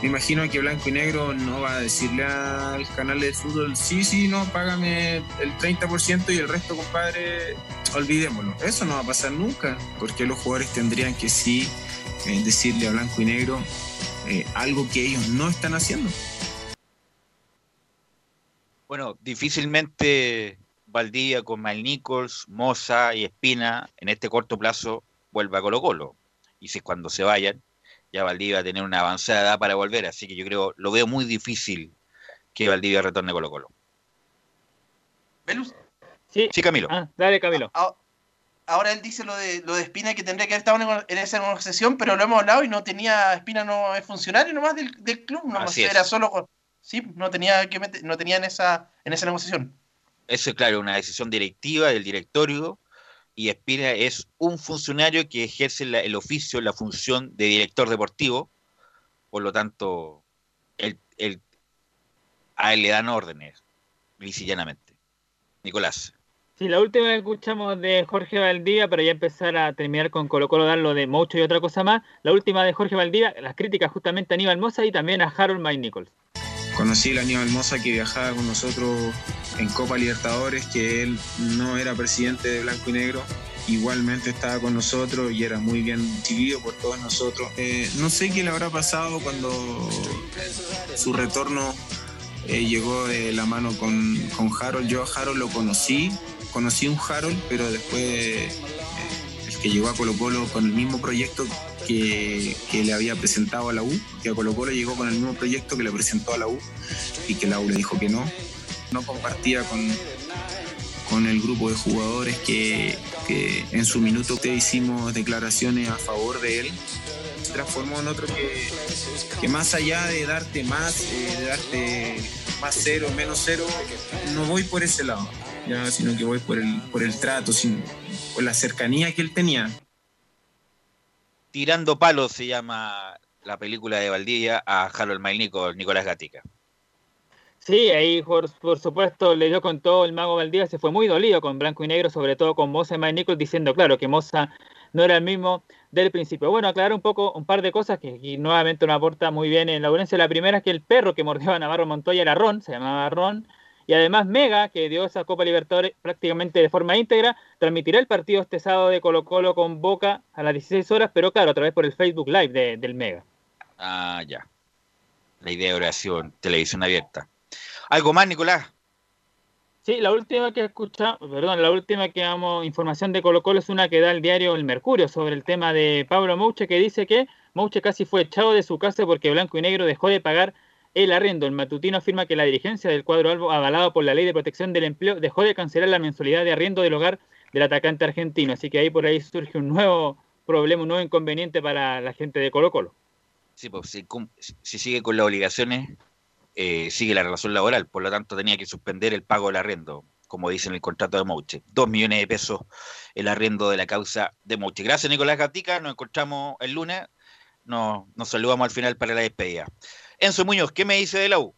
Me imagino que Blanco y Negro no va a decirle al canal de fútbol, sí, sí, no, págame el 30% y el resto, compadre, olvidémoslo. Eso no va a pasar nunca, porque los jugadores tendrían que sí eh, decirle a Blanco y Negro eh, algo que ellos no están haciendo. Bueno, difícilmente Valdivia con Mal Nichols, Moza y Espina en este corto plazo vuelva a Colo Colo. Y si cuando se vayan, ya Valdivia va a tener una avanzada edad para volver. Así que yo creo, lo veo muy difícil que Valdivia retorne a Colo Colo. ¿Velus? Sí, Sí, Camilo. Ah, dale, Camilo. Ah, Ahora él dice lo de lo de Espina que tendría que haber estado en, esa negociación, pero lo hemos hablado y no tenía Espina no es funcionario nomás del, del club, nomás Así es. era solo sí, no tenía que meter- no tenía en esa en esa negociación. Eso es claro, una decisión directiva del directorio y Espina es un funcionario que ejerce el oficio, la función de director deportivo, por lo tanto, él- a él le dan órdenes, llanamente. Nicolás. Sí, la última que escuchamos de Jorge Valdivia, para ya empezar a terminar con Colo Colo, dar lo de Mocho y otra cosa más. La última de Jorge Valdivia, las críticas justamente a Aníbal Mosa y también a Harold Mike Nichols. Conocí a Aníbal Moza que viajaba con nosotros en Copa Libertadores, que él no era presidente de Blanco y Negro. Igualmente estaba con nosotros y era muy bien recibido por todos nosotros. Eh, no sé qué le habrá pasado cuando su retorno eh, llegó de la mano con, con Harold. Yo a Harold lo conocí, conocí un Harold, pero después eh, el que llegó a Colo Colo con el mismo proyecto que, que le había presentado a la U, que a Colo Colo llegó con el mismo proyecto que le presentó a la U y que la U le dijo que no. No compartía con, con el grupo de jugadores que, que en su minuto te hicimos declaraciones a favor de él. Se transformó en otro que, que más allá de darte más, eh, de darte más cero, menos cero, no voy por ese lado, sino que voy por el, por el trato, sin- por la cercanía que él tenía. Tirando palos se llama la película de Valdivia a Harold Mailnico, Nicolás Gatica. Sí, ahí por, por supuesto le dio con todo el mago Valdivia, se fue muy dolido con Blanco y Negro, sobre todo con Moza y Mike Nichols, diciendo, claro, que Moza no era el mismo del principio. Bueno, aclarar un poco, un par de cosas que nuevamente nos aporta muy bien en la audiencia. La primera es que el perro que mordió a Navarro Montoya era Ron, se llamaba Ron, y además Mega, que dio esa Copa Libertadores prácticamente de forma íntegra, transmitirá el partido este sábado de Colo Colo con Boca a las 16 horas, pero claro, a través por el Facebook Live de- del Mega. Ah, ya. La idea de oración, televisión abierta. ¿Algo más, Nicolás? Sí, la última que escucha, perdón, la última que damos información de Colo Colo es una que da el diario El Mercurio sobre el tema de Pablo Mouche que dice que Mouche casi fue echado de su casa porque Blanco y Negro dejó de pagar el arriendo. El matutino afirma que la dirigencia del cuadro albo, avalado por la Ley de Protección del Empleo, dejó de cancelar la mensualidad de arriendo del hogar del atacante argentino. Así que ahí por ahí surge un nuevo problema, un nuevo inconveniente para la gente de Colo Colo. Sí, pues si sigue con las obligaciones, eh, sigue la relación laboral. Por lo tanto, tenía que suspender el pago del arriendo, como dice en el contrato de Mouche. Dos millones de pesos el arriendo de la causa de Mouche. Gracias, Nicolás Gatica. Nos encontramos el lunes. Nos, nos saludamos al final para la despedida. Enzo Muñoz, ¿qué me dice de la U?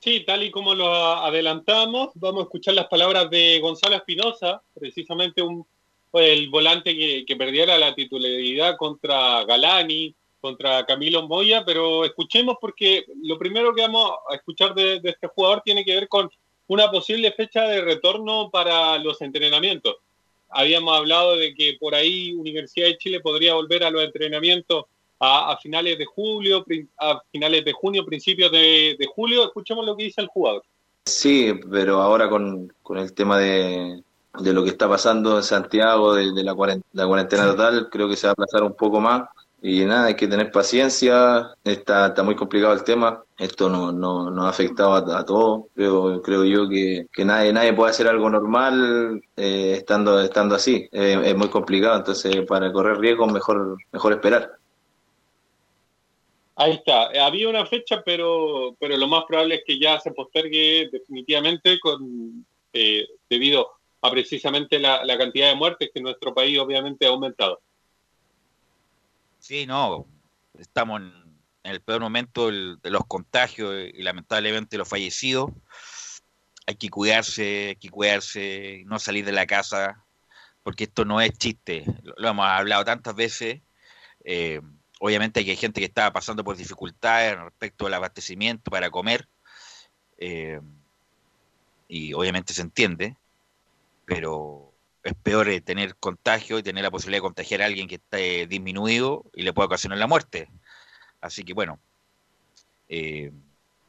Sí, tal y como lo adelantamos, vamos a escuchar las palabras de Gonzalo Espinosa, precisamente un, el volante que, perdiera la titularidad contra Galani, contra Camilo Moya, pero escuchemos porque lo primero que vamos a escuchar de este jugador tiene que ver con una posible fecha de retorno para los entrenamientos. Habíamos hablado de que por ahí Universidad de Chile podría volver a los entrenamientos a, a finales de julio, a finales de junio, principios de, de julio. Escuchemos lo que dice el jugador. Sí, pero ahora con, con el tema de, de lo que está pasando en Santiago, de, de la, cuaren- la cuarentena total, creo que se va a aplazar un poco más. Y nada, hay que tener paciencia, está, está muy complicado el tema, esto no, no, nos ha afectado a, a todos, creo, creo yo que, que nadie, nadie puede hacer algo normal eh, estando, estando así, Eh, es muy complicado, entonces para correr riesgos mejor, mejor esperar. Ahí está. Eh, Había una fecha, pero, pero lo más probable es que ya se postergue definitivamente eh, debido a precisamente la, cantidad de muertes que en nuestro país obviamente ha aumentado. Sí, no, estamos en, el peor momento de los contagios y lamentablemente los fallecidos. Hay que cuidarse, hay que cuidarse, no salir de la casa, porque esto no es chiste. Lo, lo hemos hablado tantas veces. Eh, obviamente que hay gente que está pasando por dificultades respecto al abastecimiento para comer. eh, y obviamente se entiende, pero es peor eh, tener contagio y tener la posibilidad de contagiar a alguien que esté disminuido y le puede ocasionar la muerte. Así que bueno, eh,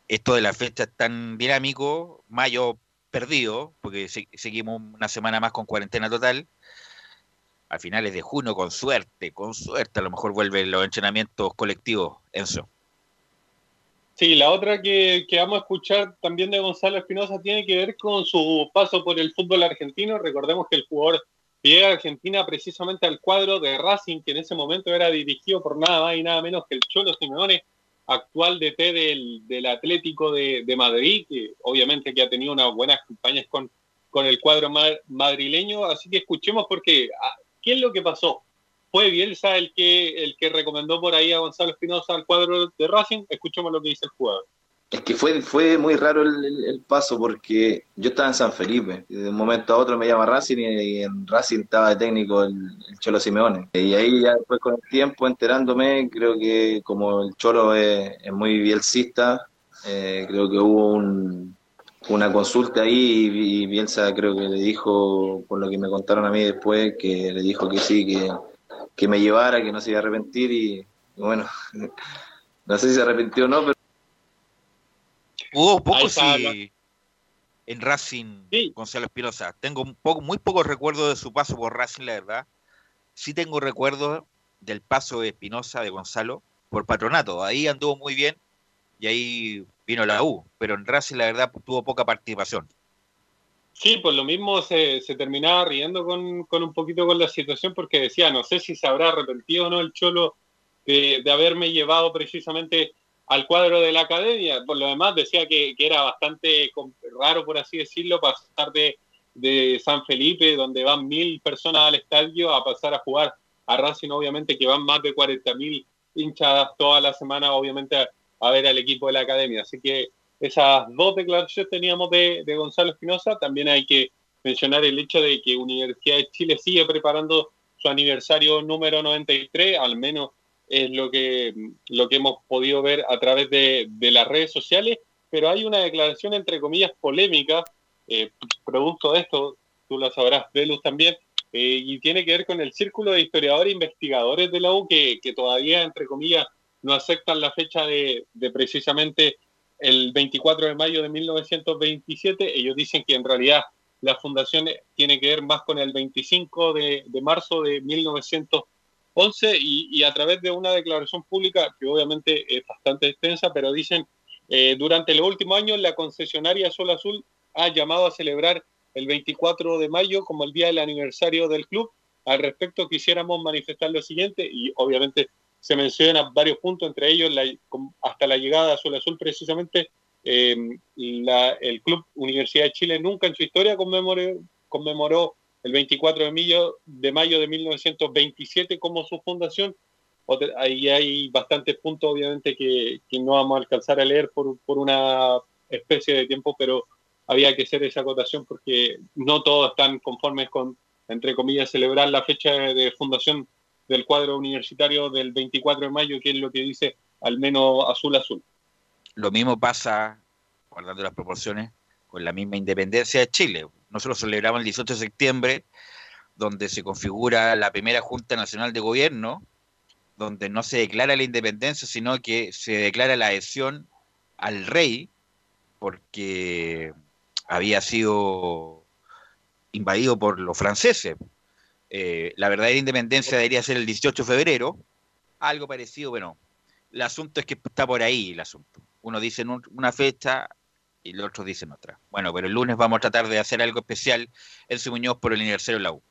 esto de la fecha es tan dinámico, mayo perdido, porque se- seguimos una semana más con cuarentena total. A finales de junio, con suerte, con suerte, a lo mejor vuelven los entrenamientos colectivos, Enzo. Sí, la otra que, que vamos a escuchar también de Gonzalo Espinosa tiene que ver con su paso por el fútbol argentino. Recordemos que el jugador llega a Argentina precisamente al cuadro de Racing, que en ese momento era dirigido por nada más y nada menos que el Cholo Simeone, actual DT del, del Atlético de, de Madrid, que obviamente que ha tenido unas buenas campañas con, con el cuadro ma- madrileño. Así que escuchemos porque, ah, ¿qué es lo que pasó? ¿Fue Bielsa el que, el que recomendó por ahí a Gonzalo Espinosa al cuadro de Racing? Escuchemos lo que dice el jugador. Es que fue, fue muy raro el, el- paso porque yo estaba en San Felipe y de un momento a otro me llama Racing y, en Racing estaba de técnico el, el Cholo Simeone. Y ahí ya después con el tiempo enterándome, creo que como el Cholo es, es muy bielcista, eh, creo que hubo un- una consulta ahí y, Bielsa creo que le dijo, por lo que me contaron a mí después, que le dijo que sí, que, que me llevara, que no se iba a arrepentir y, bueno, no sé si se arrepintió o no, pero Hubo poco sí, en Racing, Gonzalo Espinosa. Tengo un poco, muy pocos recuerdos de su paso por Racing, la verdad. Sí tengo recuerdos del paso de Espinosa, de Gonzalo, por patronato. Ahí anduvo muy bien y ahí vino la U. Pero en Racing, la verdad, tuvo poca participación. Sí, pues lo mismo se, terminaba riendo con, con un poquito con la situación porque decía, no sé si se habrá arrepentido o no el Cholo de, de haberme llevado precisamente al cuadro de la academia. Por lo demás decía que, que era bastante raro, por así decirlo, pasar de, de San Felipe, donde van mil personas al estadio, a pasar a jugar a Racing, obviamente que van más de 40 mil hinchas toda la semana, obviamente a, ver al equipo de la academia. Así que esas dos declaraciones teníamos de, de Gonzalo Espinosa. También hay que mencionar el hecho de que Universidad de Chile sigue preparando su aniversario número 93, al menos es lo que, lo que hemos podido ver a través de, de las redes sociales, pero hay una declaración entre comillas polémica, eh, producto de esto, tú lo sabrás, Velus también, eh, y tiene que ver con el círculo de historiadores e investigadores de la U que, que todavía, entre comillas, no aceptan la fecha de, precisamente el 24 de mayo de 1927. Ellos dicen que en realidad la fundación tiene que ver más con el 25 de, marzo de 1911 y, y a través de una declaración pública que obviamente es bastante extensa, pero dicen, eh, durante los últimos años la concesionaria Sol Azul ha llamado a celebrar el 24 de mayo como el día del aniversario del club. Al respecto quisiéramos manifestar lo siguiente y obviamente se mencionan varios puntos, entre ellos hasta la llegada a Azul Azul precisamente eh, el Club Universidad de Chile nunca en su historia conmemoró, conmemoró el 24 de mayo, de mayo de 1927 como su fundación. Ahí hay bastantes puntos obviamente que, que no vamos a alcanzar a leer por, por una especie de tiempo, pero había que hacer esa acotación porque no todos están conformes con, entre comillas, celebrar la fecha de fundación del cuadro universitario del 24 de mayo, que es lo que dice al menos azul azul. Lo mismo pasa, guardando las proporciones, con la misma independencia de Chile. Nosotros celebramos el 18 de septiembre, donde se configura la primera Junta Nacional de Gobierno, donde no se declara la independencia, sino que se declara la adhesión al rey, porque había sido invadido por los franceses. Eh, la verdadera independencia debería ser el 18 de febrero, algo parecido, bueno, el asunto es que está por ahí el asunto. Uno dice en un- una fecha y los otros dicen otra. Bueno, pero el lunes vamos a tratar de hacer algo especial en su Muñoz por el aniversario de la U.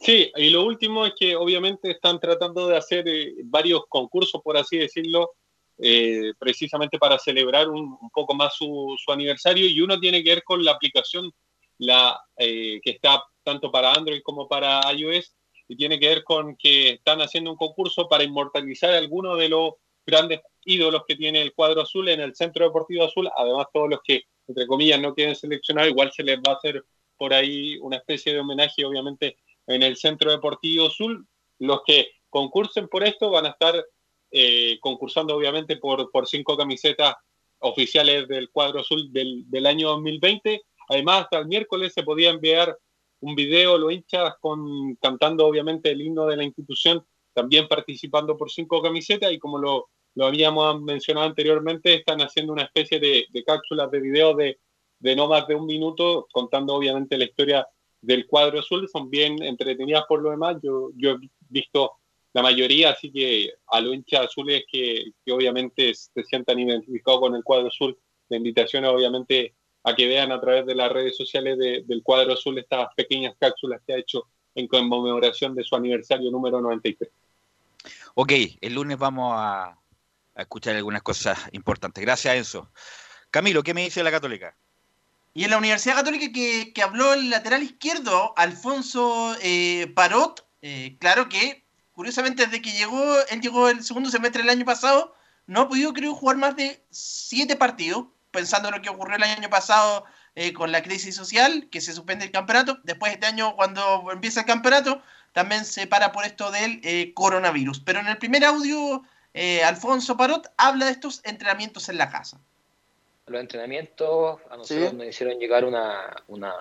Sí, y lo último es que obviamente están tratando de hacer eh, varios concursos, por así decirlo, eh, precisamente para celebrar un, un poco más su, su aniversario y uno tiene que ver con la aplicación la, eh, que está tanto para Android como para iOS y tiene que ver con que están haciendo un concurso para inmortalizar algunos de los grandes ídolos que tiene el cuadro azul en el Centro Deportivo Azul, además todos los que, entre comillas, no queden seleccionados, igual se les va a hacer por ahí una especie de homenaje, obviamente, en el Centro Deportivo Azul. Los que concursen por esto van a estar eh, concursando, obviamente, por, por cinco camisetas oficiales del cuadro azul del, del año 2020. Además, hasta el miércoles se podía enviar un video, los hinchas con, cantando, obviamente, el himno de la institución, también participando por cinco camisetas y como lo, lo habíamos mencionado anteriormente, están haciendo una especie de, de cápsulas de video de, de no más de un minuto, contando obviamente la historia del cuadro azul, son bien entretenidas por lo demás, yo, yo he visto la mayoría, así que a los hinchas azules que, que obviamente se sientan identificados con el cuadro azul, la invitación es obviamente a que vean a través de las redes sociales de- del cuadro azul estas pequeñas cápsulas que ha hecho en conmemoración de su aniversario número 93. Ok, el lunes vamos a, a escuchar algunas cosas importantes. Gracias, Enzo. Camilo, ¿qué me dice la Católica? Y en la Universidad Católica que, que habló el lateral izquierdo, Alfonso eh, Parot, eh, claro que, curiosamente, desde que llegó, él llegó el segundo semestre del año pasado, no ha podido, creo, jugar más de siete partidos, pensando en lo que ocurrió el año pasado eh, con la crisis social, que se suspende el campeonato. Después este año, cuando empieza el campeonato, también se para por esto del eh, coronavirus. Pero en el primer audio, eh, Alfonso Parot habla de estos entrenamientos en la casa. los entrenamientos, a nosotros nos hicieron llegar una, una,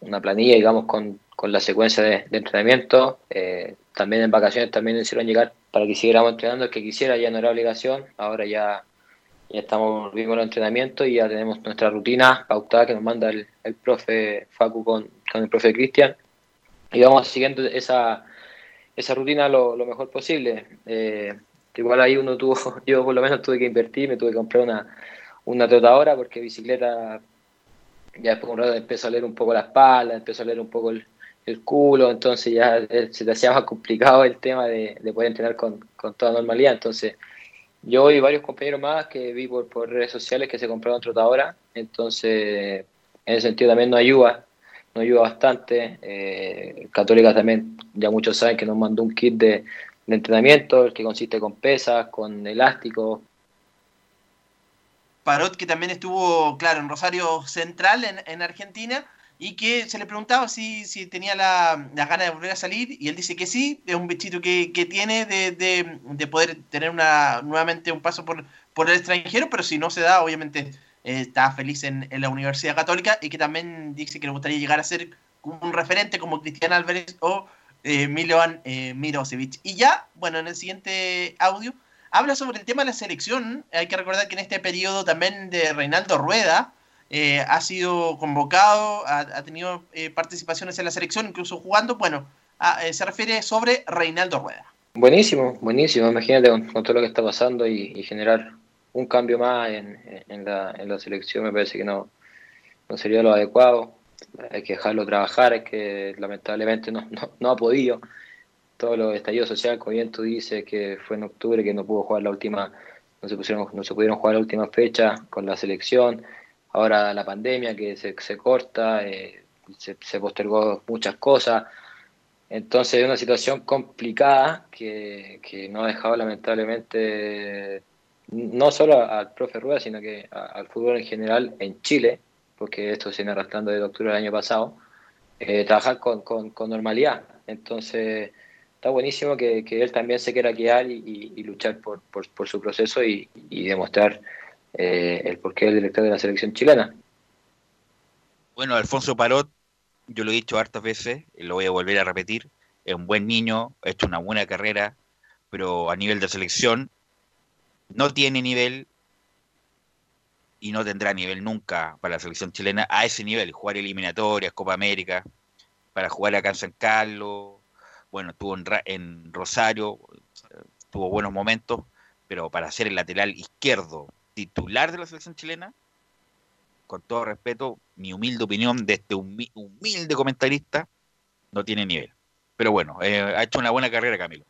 una planilla, digamos, con, con la secuencia de, de entrenamiento. Eh, también en vacaciones también nos hicieron llegar para que siguiéramos entrenando. El que quisiera ya no era obligación. Ahora ya, ya estamos volviendo los entrenamientos y ya tenemos nuestra rutina pautada que nos manda el, el profe Facu con, con el profe Cristian. Y vamos siguiendo esa, esa rutina lo, lo mejor posible. Eh, igual ahí uno tuvo, yo por lo menos tuve que invertir, me tuve que comprar una, una trotadora porque bicicleta ya después de un rato empezó a leer un poco la espalda, empezó a leer un poco el, el culo, entonces ya eh, se te hacía más complicado el tema de, de poder entrenar con, con toda normalidad. Entonces yo y varios compañeros más que vi por, redes sociales que se compraron trotadora, entonces en ese sentido también nos ayuda, nos ayuda bastante. Eh, Católica también, ya muchos saben que nos mandó un kit de, de entrenamiento, el que consiste con pesas, con elásticos, Parot, que también estuvo, claro, en Rosario Central, en, en Argentina, y que se le preguntaba si, si tenía la, la gana de volver a salir, y él dice que sí, es un bichito que, que tiene de, de, de poder tener una nuevamente un paso por, por el extranjero, pero si no se da, obviamente eh, está feliz en, en la Universidad Católica, y que también dice que le gustaría llegar a ser un referente como Cristian Álvarez o eh, Milovan eh, Mirosevic. Y ya, bueno, en el siguiente audio habla sobre el tema de la selección. Hay que recordar que en este periodo también de Reinaldo Rueda eh, ha sido convocado, ha, tenido eh, participaciones en la selección, incluso jugando. Bueno, a- eh, se refiere sobre Reinaldo Rueda. Buenísimo, buenísimo. Imagínate con, todo lo que está pasando y, y generar un cambio más en, la, en la selección me parece que no, sería lo adecuado. Hay que dejarlo trabajar, es que lamentablemente no, no, ha podido. Todo lo estallido social, como bien dices, que fue en octubre que no pudo jugar la última, no se, pusieron, no se pudieron jugar la última fecha con la selección. Ahora la pandemia que se, corta, eh, se, postergó muchas cosas. Entonces es una situación complicada que, que no ha dejado lamentablemente no solo al profe Rueda, sino que a- al fútbol en general en Chile, porque esto se viene arrastrando desde octubre del año pasado, eh, trabajar con, con, normalidad. Entonces está buenísimo que, que él también se quiera quedar y, luchar por, por, su proceso y demostrar eh, el porqué del director de la selección chilena. Bueno, Alfonso Parot, yo lo he dicho hartas veces, y lo voy a volver a repetir, es un buen niño, ha hecho una buena carrera, pero a nivel de selección no tiene nivel y no tendrá nivel nunca para la selección chilena a ese nivel, jugar eliminatorias, Copa América, para jugar acá en San Carlos, bueno, estuvo en, en Rosario, eh, tuvo buenos momentos, pero para ser el lateral izquierdo titular de la selección chilena, con todo respeto, mi humilde opinión de este humi- humilde comentarista, no tiene nivel. Pero bueno, eh, ha hecho una buena carrera Camilo.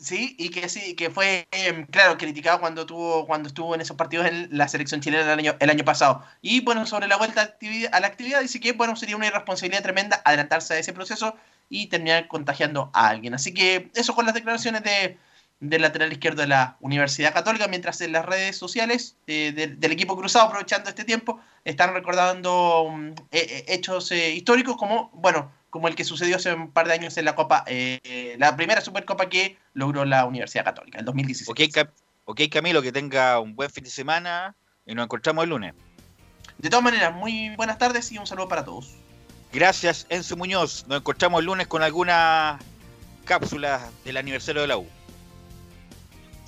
Sí, y que sí, que fue, em, claro, criticado cuando tuvo, cuando estuvo en esos partidos en la selección chilena el año, pasado. Y bueno, sobre la vuelta a la actividad, dice que bueno, sería una irresponsabilidad tremenda adelantarse a ese proceso y terminar contagiando a alguien. Así que eso con las declaraciones de, del lateral izquierdo de la Universidad Católica, mientras en las redes sociales eh, del, del equipo cruzado, aprovechando este tiempo, están recordando mm, eh, eh, hechos eh, históricos como, bueno, como el que sucedió hace un par de años en la Copa, la primera Supercopa que logró la Universidad Católica, en 2016. Ok, Cam- ok, Camilo, que tenga un buen fin de semana y nos encontramos el lunes. De todas maneras, muy buenas tardes y un saludo para todos. Gracias, Enzo Muñoz. Nos encontramos el lunes con algunas cápsulas del aniversario de la U.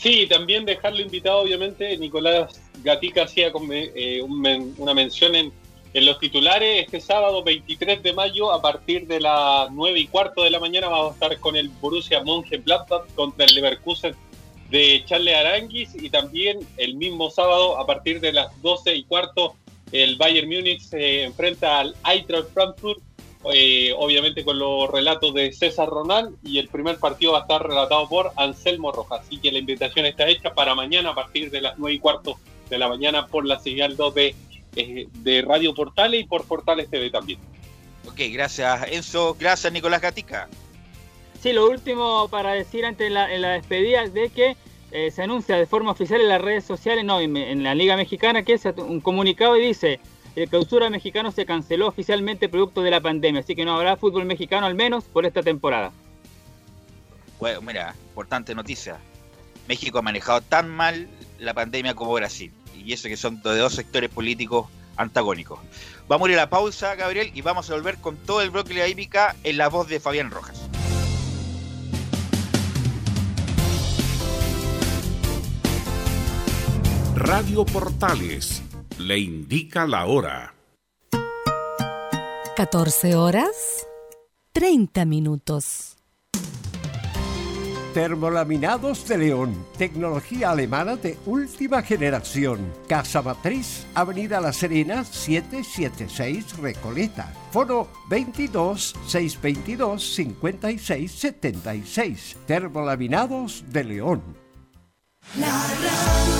Sí, también dejarlo invitado, obviamente, Nicolás Gatica hacía eh, un men- una mención en, los titulares. Este sábado 23 de mayo, a partir de las 9 y cuarto de la mañana, vamos a estar con el Borussia Mönchengladbach contra el Leverkusen de Charles Aranguis y también el mismo sábado, a partir de las 12 y cuarto, el Bayern Múnich se enfrenta al Eintracht Frankfurt eh, obviamente con los relatos de César Ronald y el primer partido va a estar relatado por Anselmo Rojas. Así que la invitación está hecha para mañana a partir de las 9 y cuarto de la mañana por la señal 2 de, eh, de Radio Portales y por Portales TV también. Ok, gracias Enzo. Gracias Nicolás Gatica. Sí, lo último para decir antes de la, en la despedida es de que eh, se anuncia de forma oficial en las redes sociales, no, en, en la Liga Mexicana, que es un comunicado y dice, el clausura mexicano se canceló oficialmente producto de la pandemia, así que no habrá fútbol mexicano al menos por esta temporada. Bueno, mira, importante noticia. México ha manejado tan mal la pandemia como Brasil. Y eso que son de dos sectores políticos antagónicos. Vamos a ir a la pausa, Gabriel, y vamos a volver con todo el bloque de la hípica en la voz de Fabián Rojas. Radio Portales le indica la hora. 14 horas 30 minutos. Termolaminados de León, tecnología alemana de última generación. Casa Matriz, Avenida La Serena, 776 Recoleta. Foro 22 622 56 76. Termolaminados de León. La radio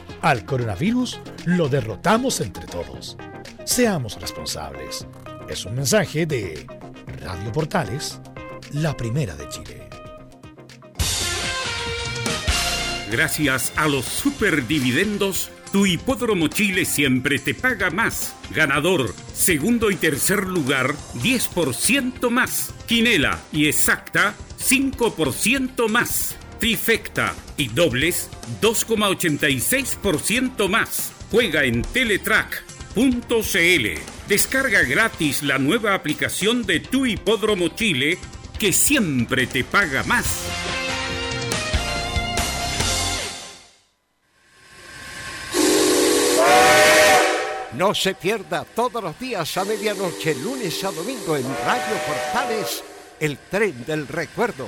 al coronavirus lo derrotamos entre todos. Seamos responsables. Es un mensaje de Radio Portales, la primera de Chile. Gracias a los superdividendos, tu hipódromo Chile siempre te paga más. Ganador, segundo y tercer lugar, 10% más. Quinela y exacta, 5% más. Trifecta y dobles, 2,86% más. Juega en Teletrack.cl. Descarga gratis la nueva aplicación de tu hipódromo Chile que siempre te paga más. No se pierda todos los días a medianoche, lunes a domingo en Radio Portales, el tren del recuerdo.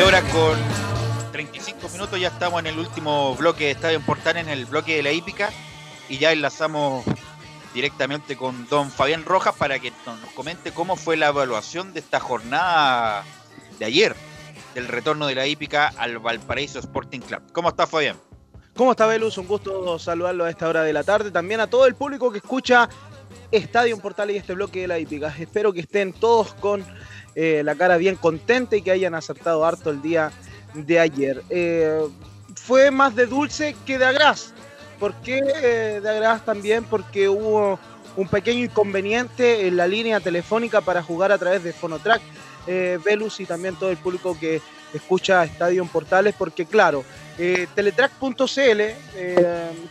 13 horas con 35 minutos, ya estamos en el último bloque de Estadio Portal, en el bloque de la hípica, y ya enlazamos directamente con don Fabián Rojas para que nos comente cómo fue la evaluación de esta jornada de ayer, del retorno de la hípica al Valparaíso Sporting Club. ¿Cómo está Fabián? ¿Cómo está Belus? Un gusto saludarlo a esta hora de la tarde, también a todo el público que escucha Estadio Portal y este bloque de la hípica. Espero que estén todos con eh, la cara bien contenta y que hayan acertado harto el día de ayer. Eh, fue más de dulce que de agraz. ¿Por qué eh, de agraz también? Porque hubo un pequeño inconveniente en la línea telefónica para jugar a través de Fonotrack. Velus y también todo el público que escucha Estadio en Portales, porque claro, eh, teletrack.cl,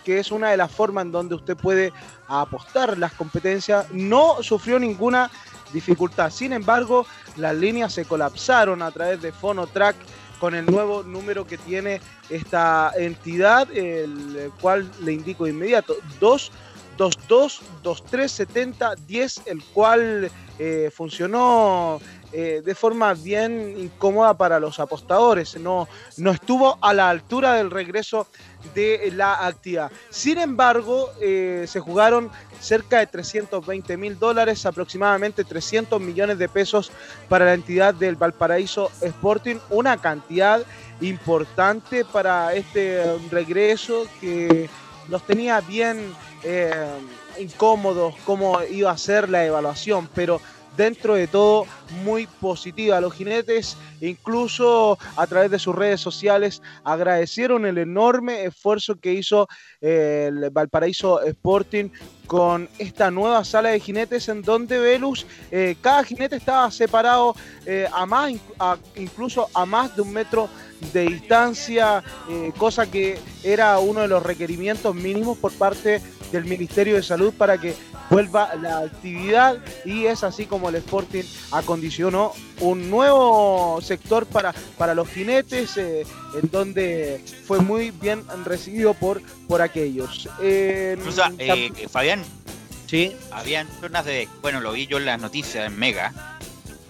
que es una de las formas en donde usted puede apostar las competencias, no sufrió ninguna dificultad. Sin embargo, las líneas se colapsaron a través de Fonotrack con el nuevo número que tiene esta entidad, el cual le indico de inmediato, 222 2370 10, el cual eh, funcionó eh, de forma bien incómoda para los apostadores. No, no estuvo a la altura del regreso de la actividad. Sin embargo, eh, se jugaron cerca de 320 mil dólares, aproximadamente 300 millones de pesos para la entidad del Valparaíso Sporting, una cantidad importante para este eh, regreso que los tenía bien eh, incómodos cómo iba a ser la evaluación, pero dentro de todo muy positiva. Los jinetes, incluso a través de sus redes sociales, agradecieron el enorme esfuerzo que hizo eh, el Valparaíso Sporting con esta nueva sala de jinetes en donde Velus, eh, cada jinete estaba separado eh, a más, incluso a más de un metro de distancia, eh, cosa que era uno de los requerimientos mínimos por parte del Ministerio de Salud para que vuelva la actividad y es así como el Sporting acondicionó un nuevo sector para, para los jinetes eh, en donde fue muy bien recibido por, por aquellos. Eh, eh, Fabián. Sí. Habían zonas de. Bueno, lo vi yo en las noticias en Mega,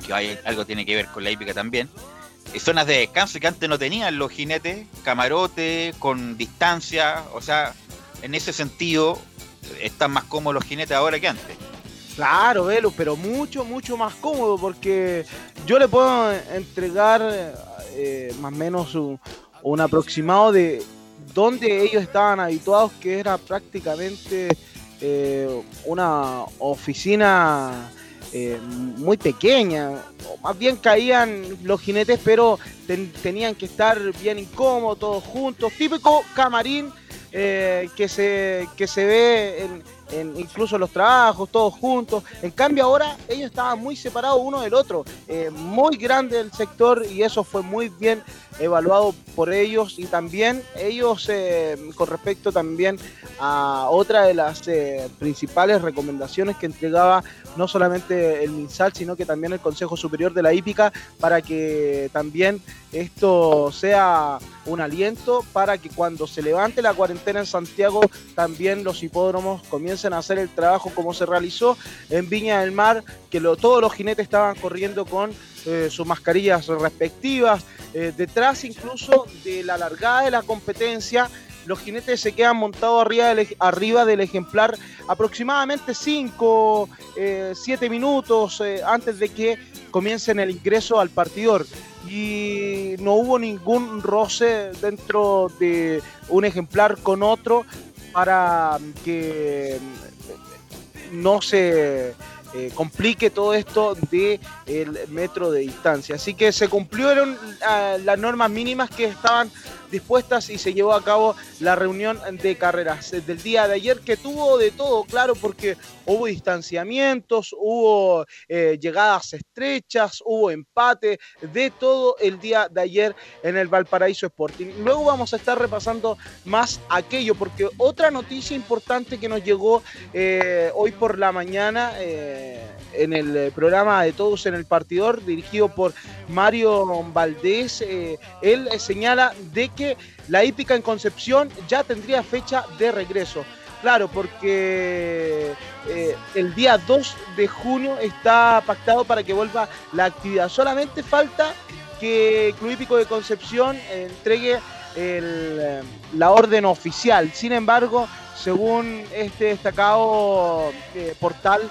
que hay, algo tiene que ver con la hípica también. Zonas de descanso que antes no tenían los jinetes, camarote, con distancia, o sea, en ese sentido, están más cómodos los jinetes ahora que antes. Claro, Velo, pero mucho, mucho más cómodo porque yo le puedo entregar eh, más o menos un, un aproximado de donde ellos estaban habituados, que era prácticamente eh, una oficina eh, muy pequeña, o más bien caían los jinetes, pero ten- tenían que estar bien incómodos, todos juntos, típico camarín eh, que, se, que se ve en, en incluso los trabajos, todos juntos. En cambio ahora ellos estaban muy separados uno del otro, eh, muy grande el sector y eso fue muy bien evaluado por ellos y también ellos eh, con respecto también a otra de las eh, principales recomendaciones que entregaba no solamente el MinSal, sino que también el Consejo Superior de la Hípica para que también esto sea un aliento para que cuando se levante la cuarentena en Santiago también los hipódromos comiencen a hacer el trabajo como se realizó en Viña del Mar, que lo- todos los jinetes estaban corriendo con eh, sus mascarillas respectivas, eh, detrás incluso de la largada de la competencia los jinetes se quedan montados arriba del, arriba del ejemplar aproximadamente 5, 7 minutos eh, antes de que comiencen el ingreso al partidor. Y no hubo ningún roce dentro de un ejemplar con otro para que no se eh, complique todo esto de el metro de distancia. Así que se cumplieron ah, las normas mínimas que estaban dispuestas y se llevó a cabo la reunión de carreras del día de ayer que tuvo de todo, claro, porque hubo distanciamientos, hubo eh, llegadas estrechas, hubo empate, de todo el día de ayer en el Valparaíso Sporting. Luego vamos a estar repasando más aquello, porque otra noticia importante que nos llegó eh, hoy por la mañana eh, en el programa de Todos en el Partidor, dirigido por Mario Valdés, eh, él señala de que la hípica en Concepción ya tendría fecha de regreso. Claro, porque eh, el día 2 de junio está pactado para que vuelva la actividad. Solamente falta que el Club Hípico de Concepción eh, entregue el, la orden oficial. Sin embargo, según este destacado portal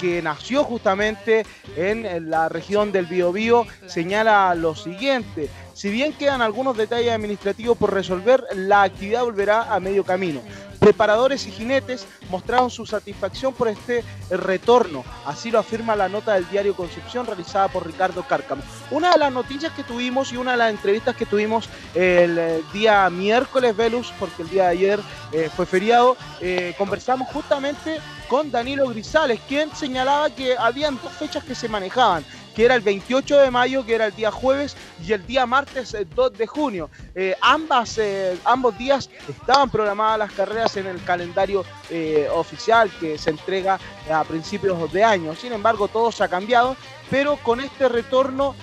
que nació justamente en, la región del Biobío, señala lo siguiente. Si bien quedan algunos detalles administrativos por resolver, la actividad volverá a medio camino. Preparadores y jinetes mostraron su satisfacción por este retorno. Así lo afirma la nota del diario Concepción realizada por Ricardo Cárcamo. Una de las noticias que tuvimos y una de las entrevistas que tuvimos el eh, día miércoles, Velus, porque el día de ayer eh, fue feriado, eh, conversamos justamente con Danilo Grisales, quien señalaba que habían dos fechas que se manejaban que era el 28 de mayo, que era el día jueves, y el día martes eh, 2 de junio. Eh, ambas, eh, ambos días estaban programadas las carreras en el calendario oficial que se entrega a principios de año. Sin embargo, todo se ha cambiado, pero con este retorno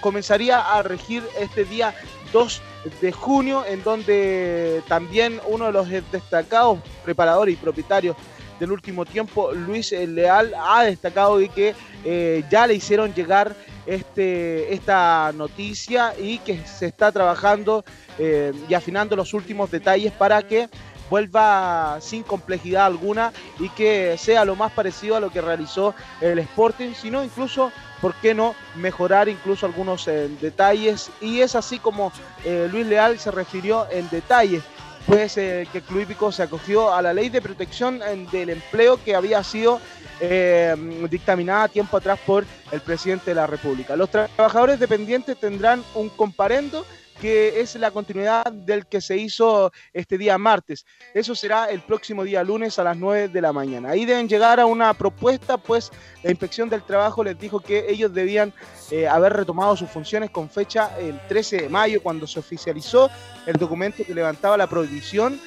comenzaría a regir este día 2 de junio, en donde también uno de los destacados preparadores y propietarios del último tiempo, Luis Leal, ha destacado de que eh, ya le hicieron llegar este, esta noticia y que se está trabajando eh, y afinando los últimos detalles para que vuelva sin complejidad alguna y que sea lo más parecido a lo que realizó el Sporting, sino incluso, ¿por qué no?, mejorar incluso algunos eh, detalles. Y es así como eh, Luis Leal se refirió en detalles pues que el Club Hípico se acogió a la ley de protección eh, del empleo que había sido eh, dictaminada tiempo atrás por el presidente de la República. Los tra- trabajadores dependientes tendrán un comparendo que es la continuidad del que se hizo este día martes. Eso será el próximo día lunes a las 9 de la mañana. Ahí deben llegar a una propuesta, pues la inspección del trabajo les dijo que ellos debían eh, haber retomado sus funciones con fecha el 13 de mayo, cuando se oficializó el documento que levantaba la prohibición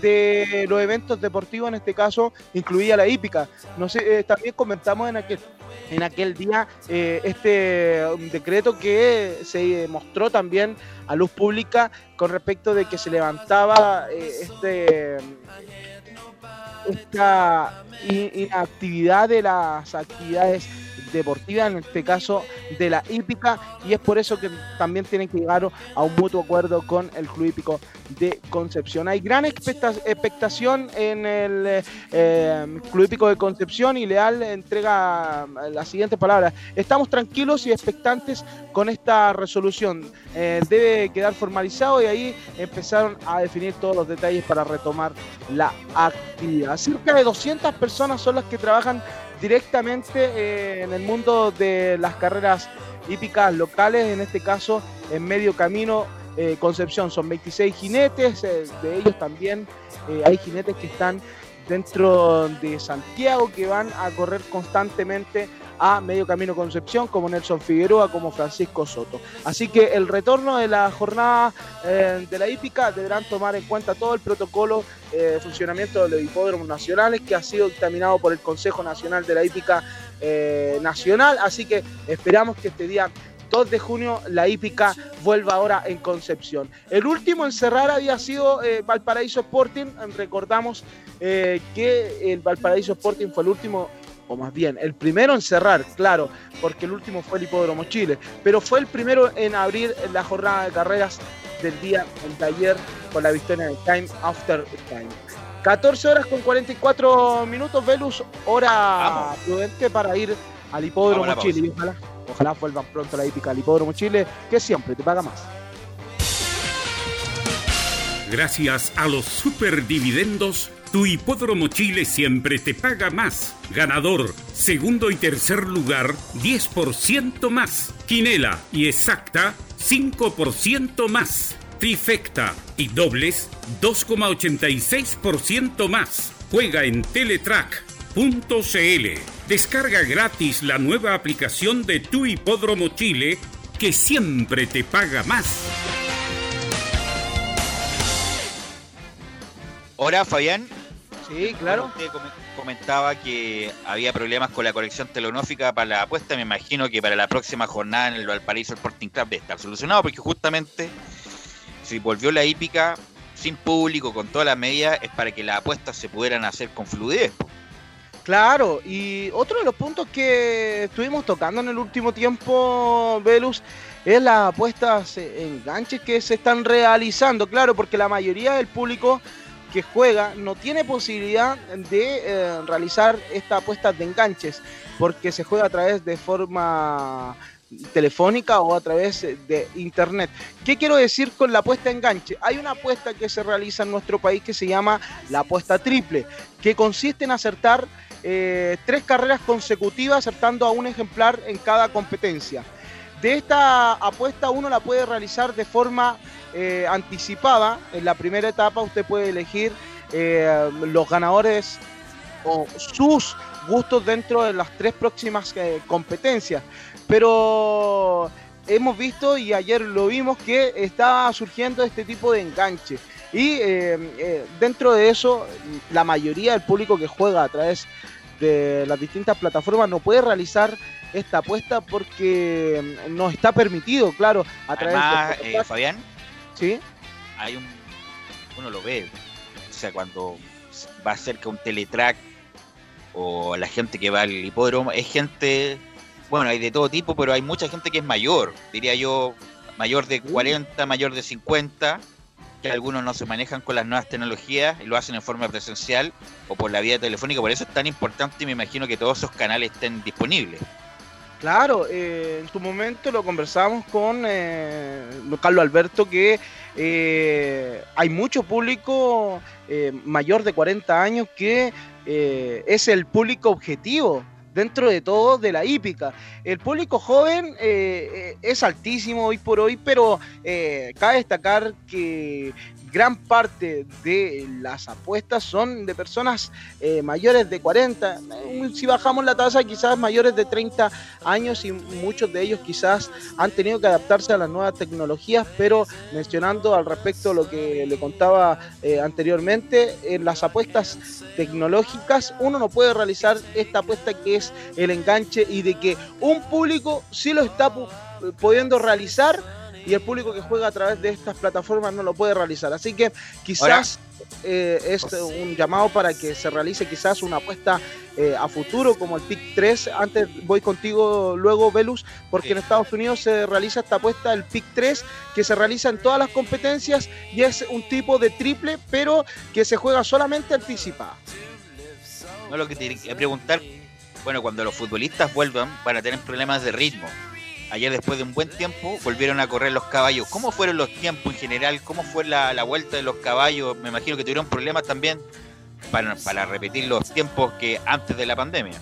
de los eventos deportivos, en este caso incluía la hípica. No eh, también comentamos en aquel, en aquel día eh, este um, decreto que se mostró también a luz pública con respecto de que se levantaba eh, este esta i- inactividad de las actividades deportiva, en este caso de la hípica, y es por eso que también tienen que llegar a un mutuo acuerdo con el Club Hípico de Concepción. Hay gran expecta- expectación en el eh, Club Hípico de Concepción y Leal entrega eh, las siguientes palabras. Estamos tranquilos y expectantes con esta resolución. Eh, debe quedar formalizado y ahí empezaron a definir todos los detalles para retomar la actividad. Cerca de 200 personas son las que trabajan directamente eh, en el mundo de las carreras hípicas locales, en este caso en medio camino eh, Concepción. Son 26 jinetes, eh, de ellos también hay jinetes que están dentro de Santiago que van a correr constantemente a medio camino Concepción, como Nelson Figueroa, como Francisco Soto. Así que el retorno de la jornada eh, de la hípica deberán tomar en cuenta todo el protocolo eh, funcionamiento de los hipódromos nacionales que ha sido dictaminado por el Consejo Nacional de la Hípica eh, Nacional. Así que esperamos que este día 2 de junio la hípica vuelva ahora en Concepción. El último en cerrar había sido eh, Valparaíso Sporting. Recordamos que el Valparaíso Sporting fue el último, o más bien, el primero en cerrar, claro, porque el último fue el Hipódromo Chile, pero fue el primero en abrir la jornada de carreras del día de ayer con la victoria de Time After Time. 14 horas con 44 minutos, Velus, hora prudente para ir al Hipódromo Vamos Chile. Y ojalá, ojalá vuelvan pronto la hípica al Hipódromo Chile, que siempre te paga más. Gracias a los superdividendos, tu hipódromo Chile siempre te paga más. Ganador, segundo y tercer lugar, 10% más. Quinela y exacta, 5% más. Trifecta y dobles, 2,86% más. Juega en Teletrack.cl. Descarga gratis la nueva aplicación de tu hipódromo Chile que siempre te paga más. Ahora, Fabián. Sí, claro. Usted com- comentaba que había problemas con la colección telonófica para la apuesta. Me imagino que para la próxima jornada en el Valparaíso Sporting Club debe estar solucionado, porque justamente si volvió la hípica sin público, con todas las medidas, es para que las apuestas se pudieran hacer con fluidez. Claro, y otro de los puntos que estuvimos tocando en el último tiempo, Velus, es las apuestas eh, enganches que se están realizando, claro, porque la mayoría del público que juega no tiene posibilidad de eh, realizar estas apuestas de enganches, porque se juega a través de forma telefónica o a través de internet. ¿Qué quiero decir con la apuesta enganche? Hay una apuesta que se realiza en nuestro país que se llama la apuesta triple, que consiste en acertar eh, tres carreras consecutivas acertando a un ejemplar en cada competencia. De esta apuesta uno la puede realizar de forma eh, anticipada. En la primera etapa usted puede elegir eh, los ganadores o sus gustos dentro de las tres próximas eh, competencias. Pero hemos visto y ayer lo vimos que está surgiendo este tipo de enganche. Y dentro de eso, la mayoría del público que juega a través de las distintas plataformas no puede realizar esta apuesta porque no está permitido, claro, a través Además, de... Fabián, ¿Sí? hay un. Uno lo ve. O sea, cuando va cerca un teletrack o la gente que va al hipódromo, es gente. Bueno, hay de todo tipo, pero hay mucha gente que es mayor. Diría yo, mayor de 40, mayor de 50. Que algunos no se manejan con las nuevas tecnologías y lo hacen en forma presencial o por la vía telefónica. Por eso es tan importante y me imagino que todos esos canales estén disponibles. Claro, eh, en su momento lo conversamos con eh, Carlos Alberto que eh, hay mucho público mayor de 40 años que es el público objetivo dentro de todo de la hípica. El público joven es altísimo hoy por hoy, pero cabe destacar que gran parte de las apuestas son de personas eh, mayores de 40. Eh, Si bajamos la tasa, quizás mayores de 30 años y muchos de ellos quizás han tenido que adaptarse a las nuevas tecnologías, pero mencionando al respecto lo que le contaba eh, anteriormente, en las apuestas tecnológicas uno no puede realizar esta apuesta que es el enganche y de que un público sí lo está pu- pudiendo realizar y el público que juega a través de estas plataformas no lo puede realizar. Así que quizás eh, es un llamado para que se realice quizás una apuesta eh, a futuro como el PIC 3. Antes voy contigo luego, Velus, porque en Estados Unidos se realiza esta apuesta, el PIC 3, que se realiza en todas las competencias y es un tipo de triple, pero que se juega solamente anticipada. No lo que te quería preguntar, bueno, cuando los futbolistas vuelvan van a tener problemas de ritmo. Ayer después de un buen tiempo volvieron a correr los caballos. ¿Cómo fueron los tiempos en general? ¿Cómo fue la, la vuelta de los caballos? Me imagino que tuvieron problemas también para, para repetir los tiempos que antes de la pandemia.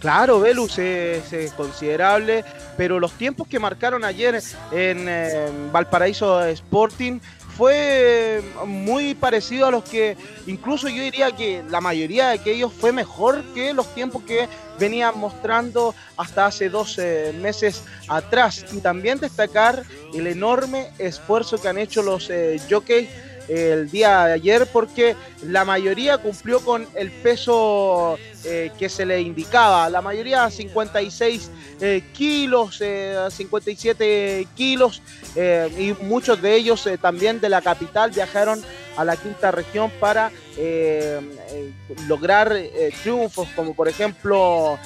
Claro, Velus es, considerable, pero los tiempos que marcaron ayer en eh, Valparaíso Sporting fue muy parecido a los que incluso yo diría que la mayoría de aquellos fue mejor que los tiempos que venían mostrando hasta hace 12 meses atrás. Y también destacar el enorme esfuerzo que han hecho los eh, jockeys el día de ayer porque la mayoría cumplió con el peso eh, que se le indicaba. La mayoría 56 eh, kilos, eh, 57 kilos eh, y muchos de ellos también de la capital viajaron a la quinta región para lograr triunfos como por ejemplo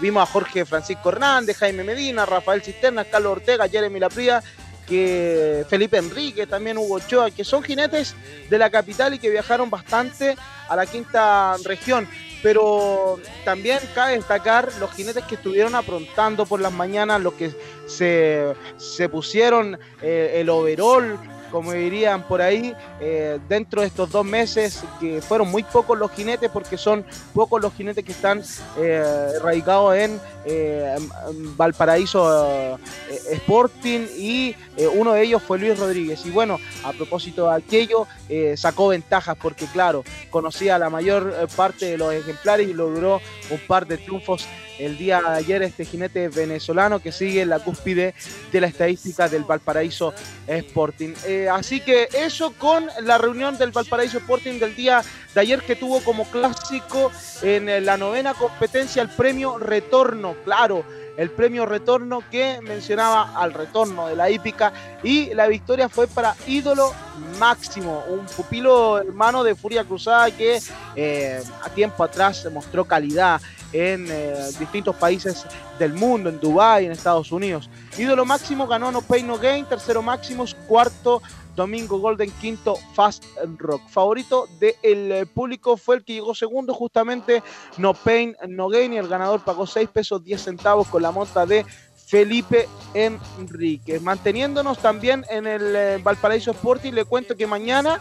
vimos a Jorge Francisco Hernández, Jaime Medina, Rafael Cisterna, Carlos Ortega, Jeremy Lapría que Felipe Enrique, también Hugo Ochoa, que son jinetes de la capital y que viajaron bastante a la quinta región. Pero también cabe destacar los jinetes que estuvieron aprontando por las mañanas, los que se, se pusieron eh, el overall, como dirían por ahí, eh, dentro de estos dos meses, que fueron muy pocos los jinetes, porque son pocos los jinetes que están eh, radicados en, eh, Valparaíso eh, Sporting, y eh, uno de ellos fue Luis Rodríguez. Y bueno, a propósito de aquello, sacó ventajas, porque claro, conocía la mayor parte de los ejemplares y logró un par de triunfos el día de ayer este jinete venezolano que sigue en la cúspide de la estadística del Valparaíso Sporting. Así que eso con la reunión del Valparaíso Sporting del día de ayer que tuvo como clásico en la novena competencia el premio Retorno, claro. El premio retorno que mencionaba al retorno de la hípica y la victoria fue para Ídolo Máximo, un pupilo hermano de Furia Cruzada que eh, a tiempo atrás mostró calidad en eh, distintos países del mundo, en Dubái, en Estados Unidos. Ídolo máximo ganó No Pain No Gain, tercero máximo, cuarto Domingo Golden, quinto Fast Rock. Favorito del público fue el que llegó segundo, justamente No Pain No Gain, y el ganador pagó 6 pesos 10 centavos con la monta de Felipe Enrique. Manteniéndonos también en el eh, Valparaíso Sporting, le cuento que mañana,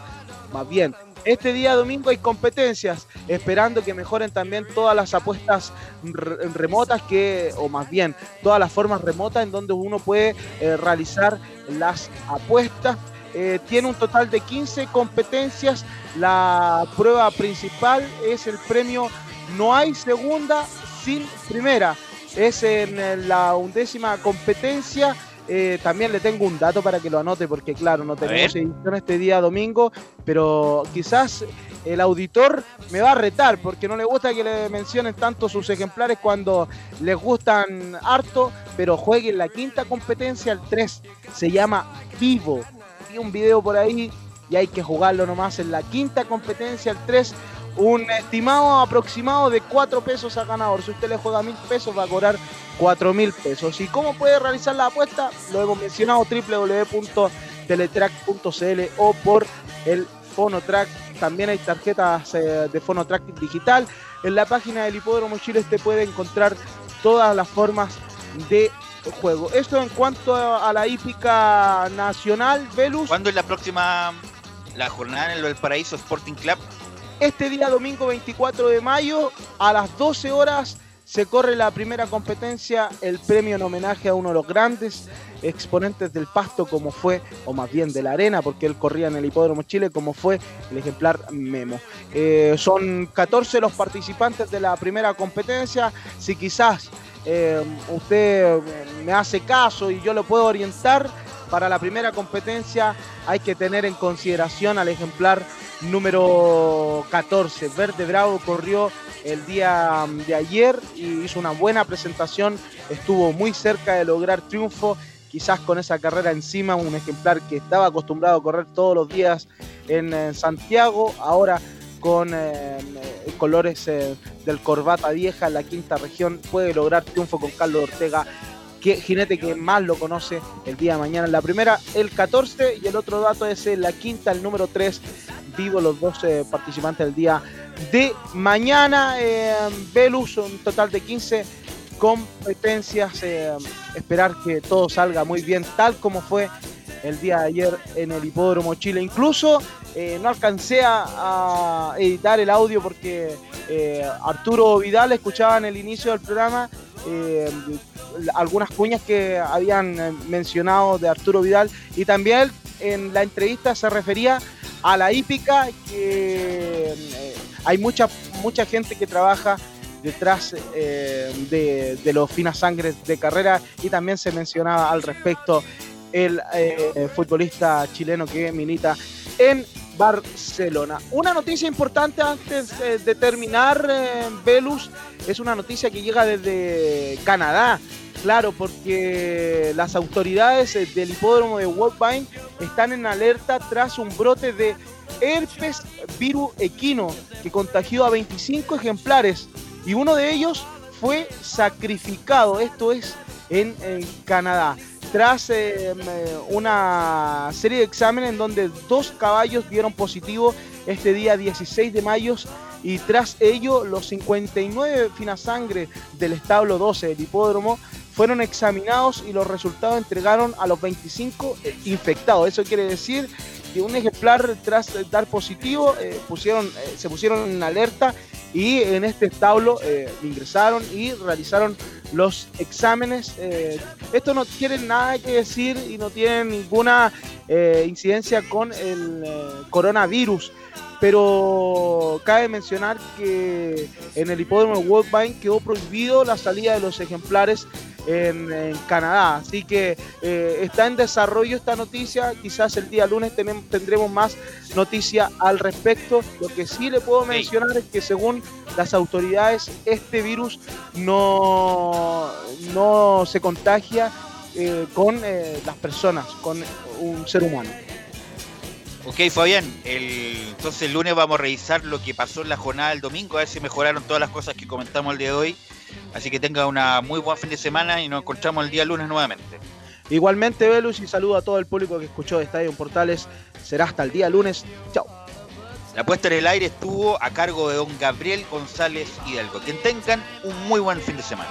más bien, este día domingo hay competencias, esperando que mejoren también todas las apuestas re- remotas que, o más bien, todas las formas remotas en donde uno puede eh, realizar las apuestas. Eh, tiene un total de 15 competencias. La prueba principal es el premio No hay segunda sin primera. Es en eh, la undécima competencia. Eh, también le tengo un dato para que lo anote, porque claro, no tenemos edición este día domingo, pero quizás el auditor me va a retar, porque no le gusta que le mencionen tanto sus ejemplares cuando les gustan harto, pero jueguen la quinta competencia, el 3, se llama Vivo. Un video por ahí y hay que jugarlo nomás en la quinta competencia, el 3. Un estimado aproximado de 4 pesos a ganador. Si usted le juega mil pesos, va a cobrar 4 mil pesos. ¿Y cómo puede realizar la apuesta? Lo hemos mencionado, www.teletrack.cl o por el Fonotrack. También hay tarjetas eh, de Fonotrack digital. En la página del Hipódromo Chile usted puede encontrar todas las formas de juego. Esto en cuanto a, la hípica nacional, Velus. ¿Cuándo es la próxima la jornada en el Valparaíso Sporting Club? Este día domingo 24 de mayo a las 12 horas se corre la primera competencia, el premio en homenaje a uno de los grandes exponentes del pasto como fue, o más bien de la arena, porque él corría en el Hipódromo Chile, como fue el ejemplar Memo. Eh, son 14 los participantes de la primera competencia, si quizás eh, usted me hace caso y yo lo puedo orientar, para la primera competencia hay que tener en consideración al ejemplar número 14. Verde Bravo corrió el día de ayer y hizo una buena presentación, estuvo muy cerca de lograr triunfo. quizás con esa carrera encima, un ejemplar que estaba acostumbrado a correr todos los días en, Santiago, ahora con eh, eh, colores eh, del Corbata Vieja, la quinta región, puede lograr triunfo con Carlos Ortega, que jinete que más lo conoce el día de mañana la primera, el 14, y el otro dato es la quinta, el número 3, vivo los dos participantes del día de mañana. Velus, un total de 15 competencias. esperar que todo salga muy bien, tal como fue el día de ayer en el Hipódromo Chile. Incluso eh, no alcancé a, editar el audio porque eh, Arturo Vidal escuchaba en el inicio del programa eh, algunas cuñas que habían mencionado de Arturo Vidal y también en la entrevista se refería a la hípica que hay mucha mucha gente que trabaja detrás de, de los finas sangres de carrera y también se mencionaba al respecto el eh, futbolista chileno que milita en Barcelona. Una noticia importante antes eh, de terminar, eh, Velus, es una noticia que llega desde Canadá. Claro, porque las autoridades del hipódromo de Woodbine están en alerta tras un brote de herpes virus equino que contagió a 25 ejemplares y uno de ellos fue sacrificado. Esto es en Canadá. Tras eh, una serie de exámenes en donde dos caballos dieron positivo este día 16 de mayo y tras ello los 59 finasangre del establo 12 del hipódromo fueron examinados y los resultados entregaron a los 25 infectados. Eso quiere decir un ejemplar tras dar positivo eh, pusieron, eh, se pusieron en alerta y en este establo eh, ingresaron y realizaron los exámenes. esto no tiene nada que decir y no tiene ninguna incidencia con el coronavirus. Pero cabe mencionar que en el hipódromo de Woodbine quedó prohibido la salida de los ejemplares en, en Canadá. Así que eh, está en desarrollo esta noticia. Quizás el día lunes tendremos más noticia al respecto. Lo que sí le puedo mencionar es que según las autoridades este virus no, no se contagia eh, con eh, las personas, con un ser humano. Ok, Fabián, el- entonces el lunes vamos a revisar lo que pasó en la jornada del domingo, a ver si mejoraron todas las cosas que comentamos el día de hoy. Así que tenga una muy buen fin de semana y nos encontramos el día lunes nuevamente. Igualmente, Velus, y saludo a todo el público que escuchó de Estadio Portales. Será hasta el día lunes. Chao. La puesta en el aire estuvo a cargo de don Gabriel González Hidalgo. Que tengan un muy buen fin de semana.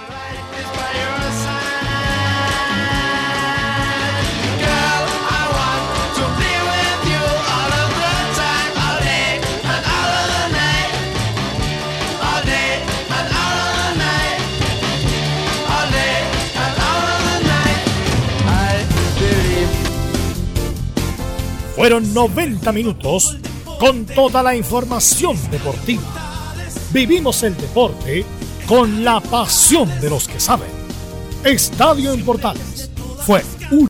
Fueron 90 minutos con toda la información deportiva. Vivimos el deporte con la pasión de los que saben. Estadio en Portales fue un